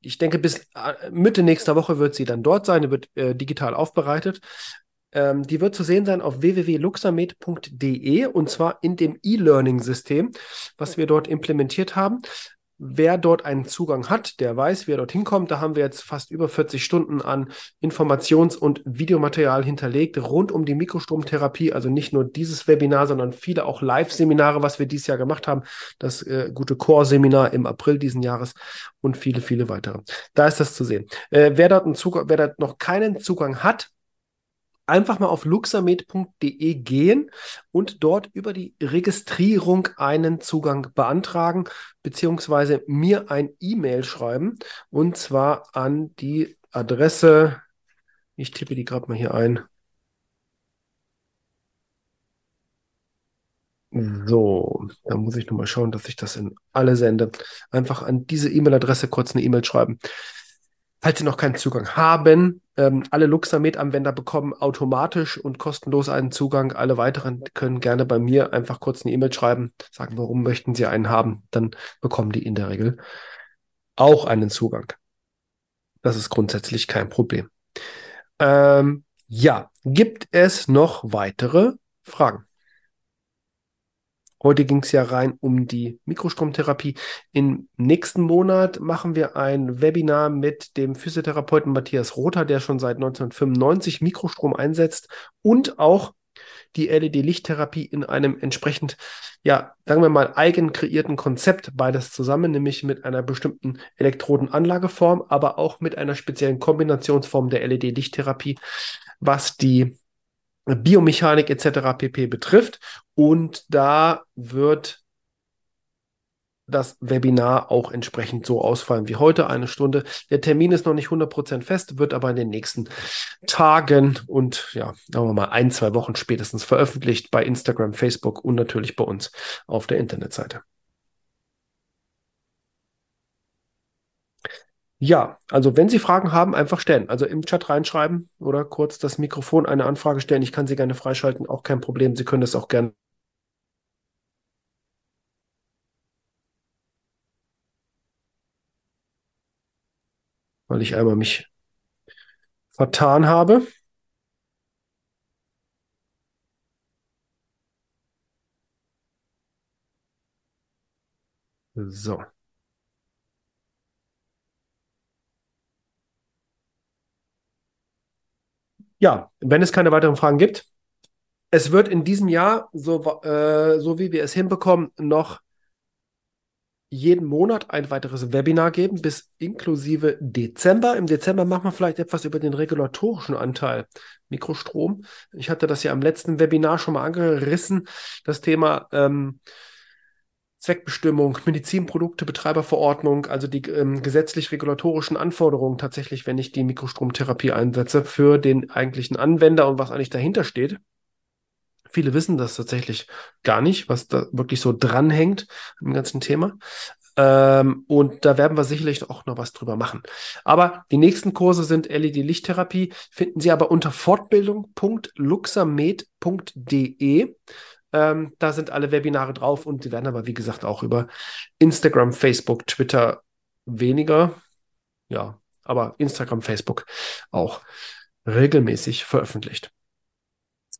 ich denke, bis äh, Mitte nächster Woche wird sie dann dort sein, die wird äh, digital aufbereitet. Ähm, die wird zu sehen sein auf www.luxamed.de und zwar in dem E-Learning-System, was wir dort implementiert haben. Wer dort einen Zugang hat, der weiß, wie er dorthin kommt. Da haben wir jetzt fast über 40 Stunden an Informations- und Videomaterial hinterlegt rund um die Mikrostromtherapie. Also nicht nur dieses Webinar, sondern viele auch Live-Seminare, was wir dieses Jahr gemacht haben. Das äh, gute Core-Seminar im April diesen Jahres und viele, viele weitere. Da ist das zu sehen. Äh, wer dort einen Zugang, wer dort noch keinen Zugang hat, einfach mal auf luxamed.de gehen und dort über die Registrierung einen Zugang beantragen, beziehungsweise mir ein E-Mail schreiben und zwar an die Adresse, ich tippe die gerade mal hier ein. So, da muss ich nochmal schauen, dass ich das in alle sende. Einfach an diese E-Mail-Adresse kurz eine E-Mail schreiben. Falls Sie noch keinen Zugang haben, ähm, alle Luxamed-Anwender bekommen automatisch und kostenlos einen Zugang. Alle weiteren können gerne bei mir einfach kurz eine E-Mail schreiben, sagen, warum möchten Sie einen haben. Dann bekommen die in der Regel auch einen Zugang. Das ist grundsätzlich kein Problem. Ähm, ja, gibt es noch weitere Fragen? Heute ging es ja rein um die Mikrostromtherapie. Im nächsten Monat machen wir ein Webinar mit dem Physiotherapeuten Matthias Rother, der schon seit 1995 Mikrostrom einsetzt und auch die LED-Lichttherapie in einem entsprechend, ja, sagen wir mal, eigen kreierten Konzept beides zusammen, nämlich mit einer bestimmten Elektrodenanlageform, aber auch mit einer speziellen Kombinationsform der LED-Lichttherapie, was die Biomechanik etc. pp. betrifft. Und da wird das Webinar auch entsprechend so ausfallen wie heute, eine Stunde. Der Termin ist noch nicht 100% fest, wird aber in den nächsten Tagen und ja, sagen wir mal ein, zwei Wochen spätestens veröffentlicht bei Instagram, Facebook und natürlich bei uns auf der Internetseite. Ja, also wenn Sie Fragen haben, einfach stellen. Also im Chat reinschreiben oder kurz das Mikrofon eine Anfrage stellen. Ich kann sie gerne freischalten, auch kein Problem. Sie können das auch gerne. Weil ich einmal mich vertan habe. So. Ja, wenn es keine weiteren Fragen gibt, es wird in diesem Jahr, so, äh, so wie wir es hinbekommen, noch jeden Monat ein weiteres Webinar geben, bis inklusive Dezember. Im Dezember machen wir vielleicht etwas über den regulatorischen Anteil Mikrostrom. Ich hatte das ja am letzten Webinar schon mal angerissen, das Thema ähm, Zweckbestimmung, Medizinprodukte, Betreiberverordnung, also die ähm, gesetzlich-regulatorischen Anforderungen tatsächlich, wenn ich die Mikrostromtherapie einsetze, für den eigentlichen Anwender und was eigentlich dahinter steht. Viele wissen das tatsächlich gar nicht, was da wirklich so dranhängt im ganzen Thema. Ähm, und da werden wir sicherlich auch noch was drüber machen. Aber die nächsten Kurse sind LED-Lichttherapie, finden Sie aber unter fortbildung.luxamed.de. Ähm, da sind alle Webinare drauf und die werden aber, wie gesagt, auch über Instagram, Facebook, Twitter weniger. Ja, aber Instagram, Facebook auch regelmäßig veröffentlicht.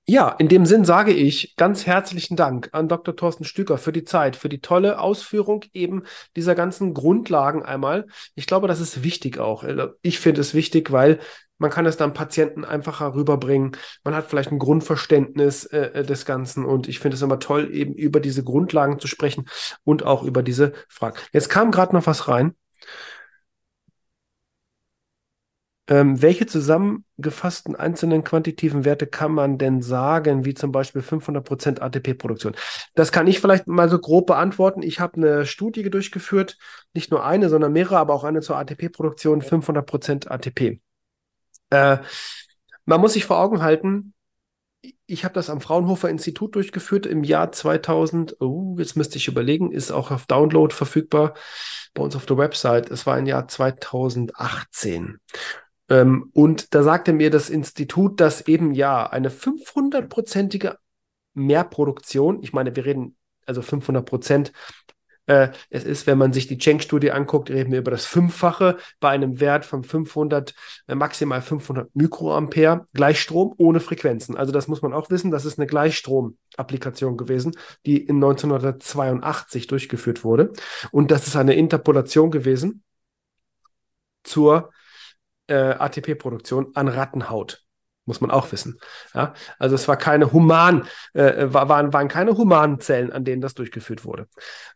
Ja, in dem Sinn sage ich ganz herzlichen Dank an Dr. Thorsten Stücker für die Zeit, für die tolle Ausführung eben dieser ganzen Grundlagen einmal. Ich glaube, das ist wichtig auch. Also, ich finde es wichtig, weil man kann es dann Patienten einfacher rüberbringen. Man hat vielleicht ein Grundverständnis äh, äh, des Ganzen und ich finde es immer toll, eben über diese Grundlagen zu sprechen und auch über diese Fragen. Jetzt kam gerade noch was rein. Ähm, welche zusammengefassten einzelnen quantitativen Werte kann man denn sagen, wie zum Beispiel 500% ATP-Produktion? Das kann ich vielleicht mal so grob beantworten. Ich habe eine Studie durchgeführt, nicht nur eine, sondern mehrere, aber auch eine zur ATP-Produktion, 500% ATP. Äh, man muss sich vor Augen halten, ich habe das am Fraunhofer Institut durchgeführt im Jahr 2000. Oh, jetzt müsste ich überlegen, ist auch auf Download verfügbar bei uns auf der Website. Es war im Jahr 2018. Ähm, und da sagte mir das Institut, dass eben ja eine 500-prozentige Mehrproduktion, ich meine, wir reden also 500 Prozent äh, es ist, wenn man sich die Cheng-Studie anguckt, reden wir über das Fünffache bei einem Wert von 500, äh, maximal 500 Mikroampere Gleichstrom ohne Frequenzen. Also das muss man auch wissen, das ist eine Gleichstrom-Applikation gewesen, die in 1982 durchgeführt wurde. Und das ist eine Interpolation gewesen zur äh, ATP-Produktion an Rattenhaut muss man auch wissen. Ja, also es war keine human, äh, waren, waren keine humanen Zellen, an denen das durchgeführt wurde.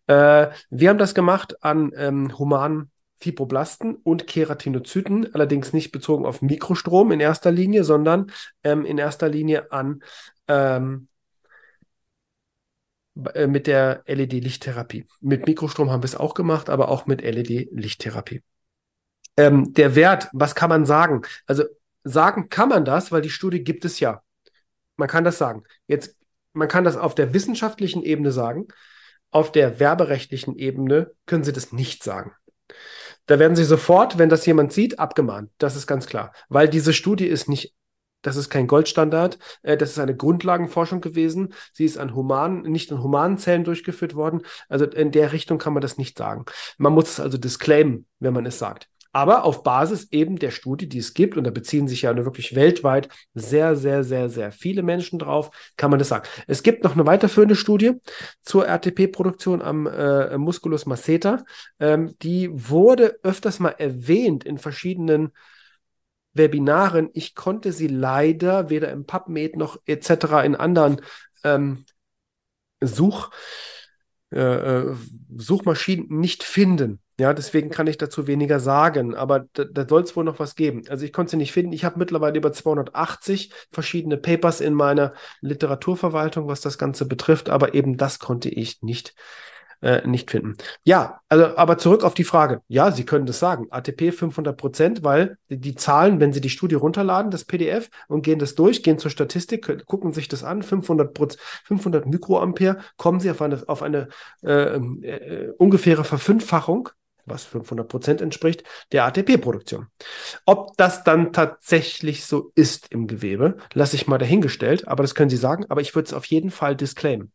Äh, wir haben das gemacht an ähm, humanen Fibroblasten und Keratinozyten, allerdings nicht bezogen auf Mikrostrom in erster Linie, sondern ähm, in erster Linie an ähm, äh, mit der LED-Lichttherapie. Mit Mikrostrom haben wir es auch gemacht, aber auch mit LED-Lichttherapie. Ähm, der Wert, was kann man sagen? Also sagen kann man das, weil die Studie gibt es ja. Man kann das sagen. Jetzt, man kann das auf der wissenschaftlichen Ebene sagen. Auf der werberechtlichen Ebene können Sie das nicht sagen. Da werden Sie sofort, wenn das jemand sieht, abgemahnt. Das ist ganz klar. Weil diese Studie ist nicht das ist kein Goldstandard. Äh, das ist eine Grundlagenforschung gewesen. Sie ist an humanen, nicht an humanen Zellen durchgeführt worden. Also in der Richtung kann man das nicht sagen. Man muss es also disclaimen, wenn man es sagt. Aber auf Basis eben der Studie, die es gibt, und da beziehen sich ja wirklich weltweit sehr, sehr, sehr, sehr viele Menschen drauf, kann man das sagen. Es gibt noch eine weiterführende Studie zur RTP-Produktion am äh, Musculus masseter. Ähm, die wurde öfters mal erwähnt in verschiedenen Webinaren. Ich konnte sie leider weder im PubMed noch etc. in anderen ähm, Such, äh, äh, Suchmaschinen nicht finden. Ja, deswegen kann ich dazu weniger sagen, aber da, da soll es wohl noch was geben. Also ich konnte sie nicht finden. Ich habe mittlerweile über 280 verschiedene Papers in meiner Literaturverwaltung, was das Ganze betrifft, aber eben das konnte ich nicht äh, nicht finden. Ja, also, aber zurück auf die Frage. Ja, Sie können das sagen. ATP 500 Prozent, weil die, Zahlen, wenn Sie die Studie runterladen, das PDF und gehen das durch, gehen zur Statistik, gucken sich das an, 500, 500 Mikroampere, kommen Sie auf eine, auf eine äh, äh, ungefähre Verfünffachung was 500 Prozent entspricht, der ATP-Produktion. Ob das dann tatsächlich so ist im Gewebe, lasse ich mal dahingestellt, aber das können Sie sagen, aber ich würde es auf jeden Fall disclaimen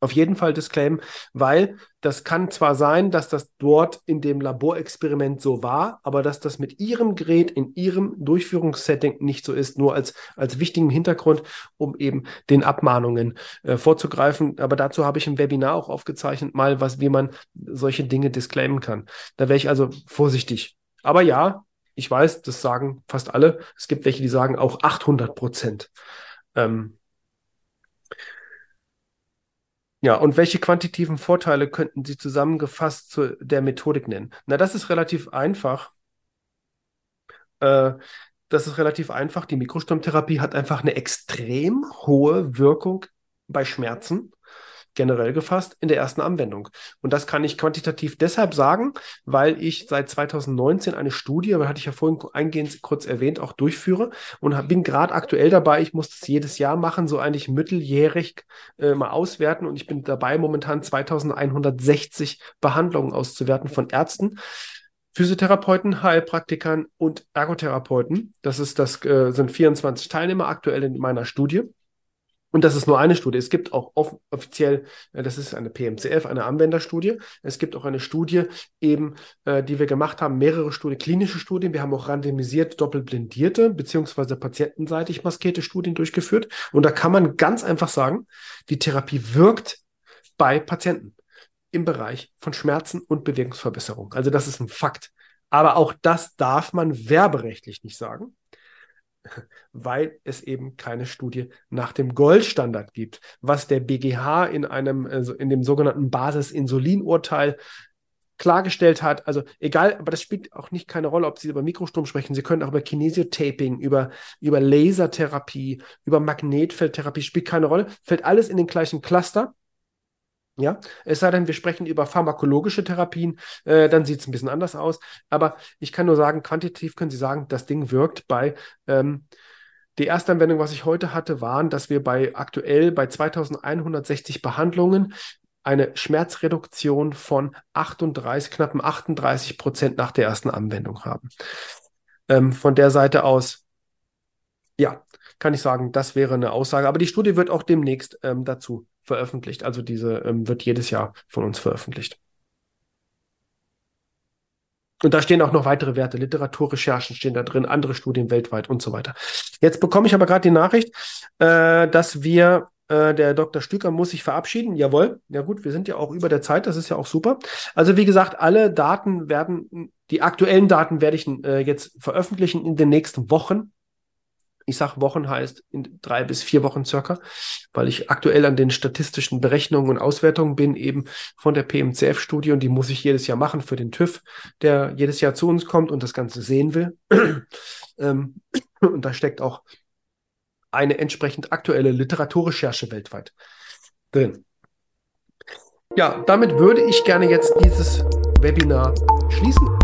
auf jeden Fall disclaimen, weil das kann zwar sein, dass das dort in dem Laborexperiment so war, aber dass das mit Ihrem Gerät in Ihrem Durchführungssetting nicht so ist, nur als, als wichtigen Hintergrund, um eben den Abmahnungen äh, vorzugreifen. Aber dazu habe ich im Webinar auch aufgezeichnet, mal was, wie man solche Dinge disclaimen kann. Da wäre ich also vorsichtig. Aber ja, ich weiß, das sagen fast alle. Es gibt welche, die sagen auch 800 Prozent. Ähm, ja, und welche quantitativen Vorteile könnten Sie zusammengefasst zu der Methodik nennen? Na, das ist relativ einfach. Äh, das ist relativ einfach. Die Mikrostromtherapie hat einfach eine extrem hohe Wirkung bei Schmerzen generell gefasst in der ersten Anwendung. Und das kann ich quantitativ deshalb sagen, weil ich seit 2019 eine Studie, aber hatte ich ja vorhin eingehend kurz erwähnt, auch durchführe und bin gerade aktuell dabei. Ich muss das jedes Jahr machen, so eigentlich mitteljährig äh, mal auswerten und ich bin dabei, momentan 2160 Behandlungen auszuwerten von Ärzten. Physiotherapeuten, Heilpraktikern und Ergotherapeuten. Das ist das äh, sind 24 Teilnehmer aktuell in meiner Studie. Und das ist nur eine Studie. Es gibt auch off offiziell, äh, das ist eine PMCF, eine Anwenderstudie. Es gibt auch eine Studie, eben, äh, die wir gemacht haben, mehrere Studien, klinische Studien. Wir haben auch randomisiert, doppelblindierte, beziehungsweise patientenseitig maskierte Studien durchgeführt. Und da kann man ganz einfach sagen, die Therapie wirkt bei Patienten im Bereich von Schmerzen und Bewegungsverbesserung. Also das ist ein Fakt. Aber auch das darf man werberechtlich nicht sagen weil es eben keine Studie nach dem Goldstandard gibt, was der BGH in einem, also in dem sogenannten Basis-Insulin-Urteil klargestellt hat. Also egal, aber das spielt auch nicht keine Rolle, ob Sie über Mikrostrom sprechen. Sie können auch über Kinesiotaping, über, über Lasertherapie, über Magnetfeldtherapie, spielt keine Rolle. Fällt alles in den gleichen Cluster. Ja, es sei denn, wir sprechen über pharmakologische Therapien, äh, dann sieht es ein bisschen anders aus. Aber ich kann nur sagen, quantitativ können Sie sagen, das Ding wirkt bei ähm, die erste Anwendung, was ich heute hatte, waren, dass wir bei aktuell bei 2160 Behandlungen eine Schmerzreduktion von 38, knappen 38 Prozent nach der ersten Anwendung haben. Ähm, von der Seite aus, ja, kann ich sagen, das wäre eine Aussage. Aber die Studie wird auch demnächst ähm, dazu veröffentlicht. Also diese ähm, wird jedes Jahr von uns veröffentlicht. Und da stehen auch noch weitere Werte, Literaturrecherchen stehen da drin, andere Studien weltweit und so weiter. Jetzt bekomme ich aber gerade die Nachricht, äh, dass wir, äh, der Dr. Stücker muss sich verabschieden. Jawohl, ja gut, wir sind ja auch über der Zeit, das ist ja auch super. Also wie gesagt, alle Daten werden, die aktuellen Daten werde ich äh, jetzt veröffentlichen in den nächsten Wochen. Ich sage Wochen heißt in drei bis vier Wochen circa, weil ich aktuell an den statistischen Berechnungen und Auswertungen bin, eben von der PMCF-Studie und die muss ich jedes Jahr machen für den TÜV, der jedes Jahr zu uns kommt und das Ganze sehen will. ähm, und da steckt auch eine entsprechend aktuelle Literaturrecherche weltweit drin. Ja, damit würde ich gerne jetzt dieses Webinar schließen.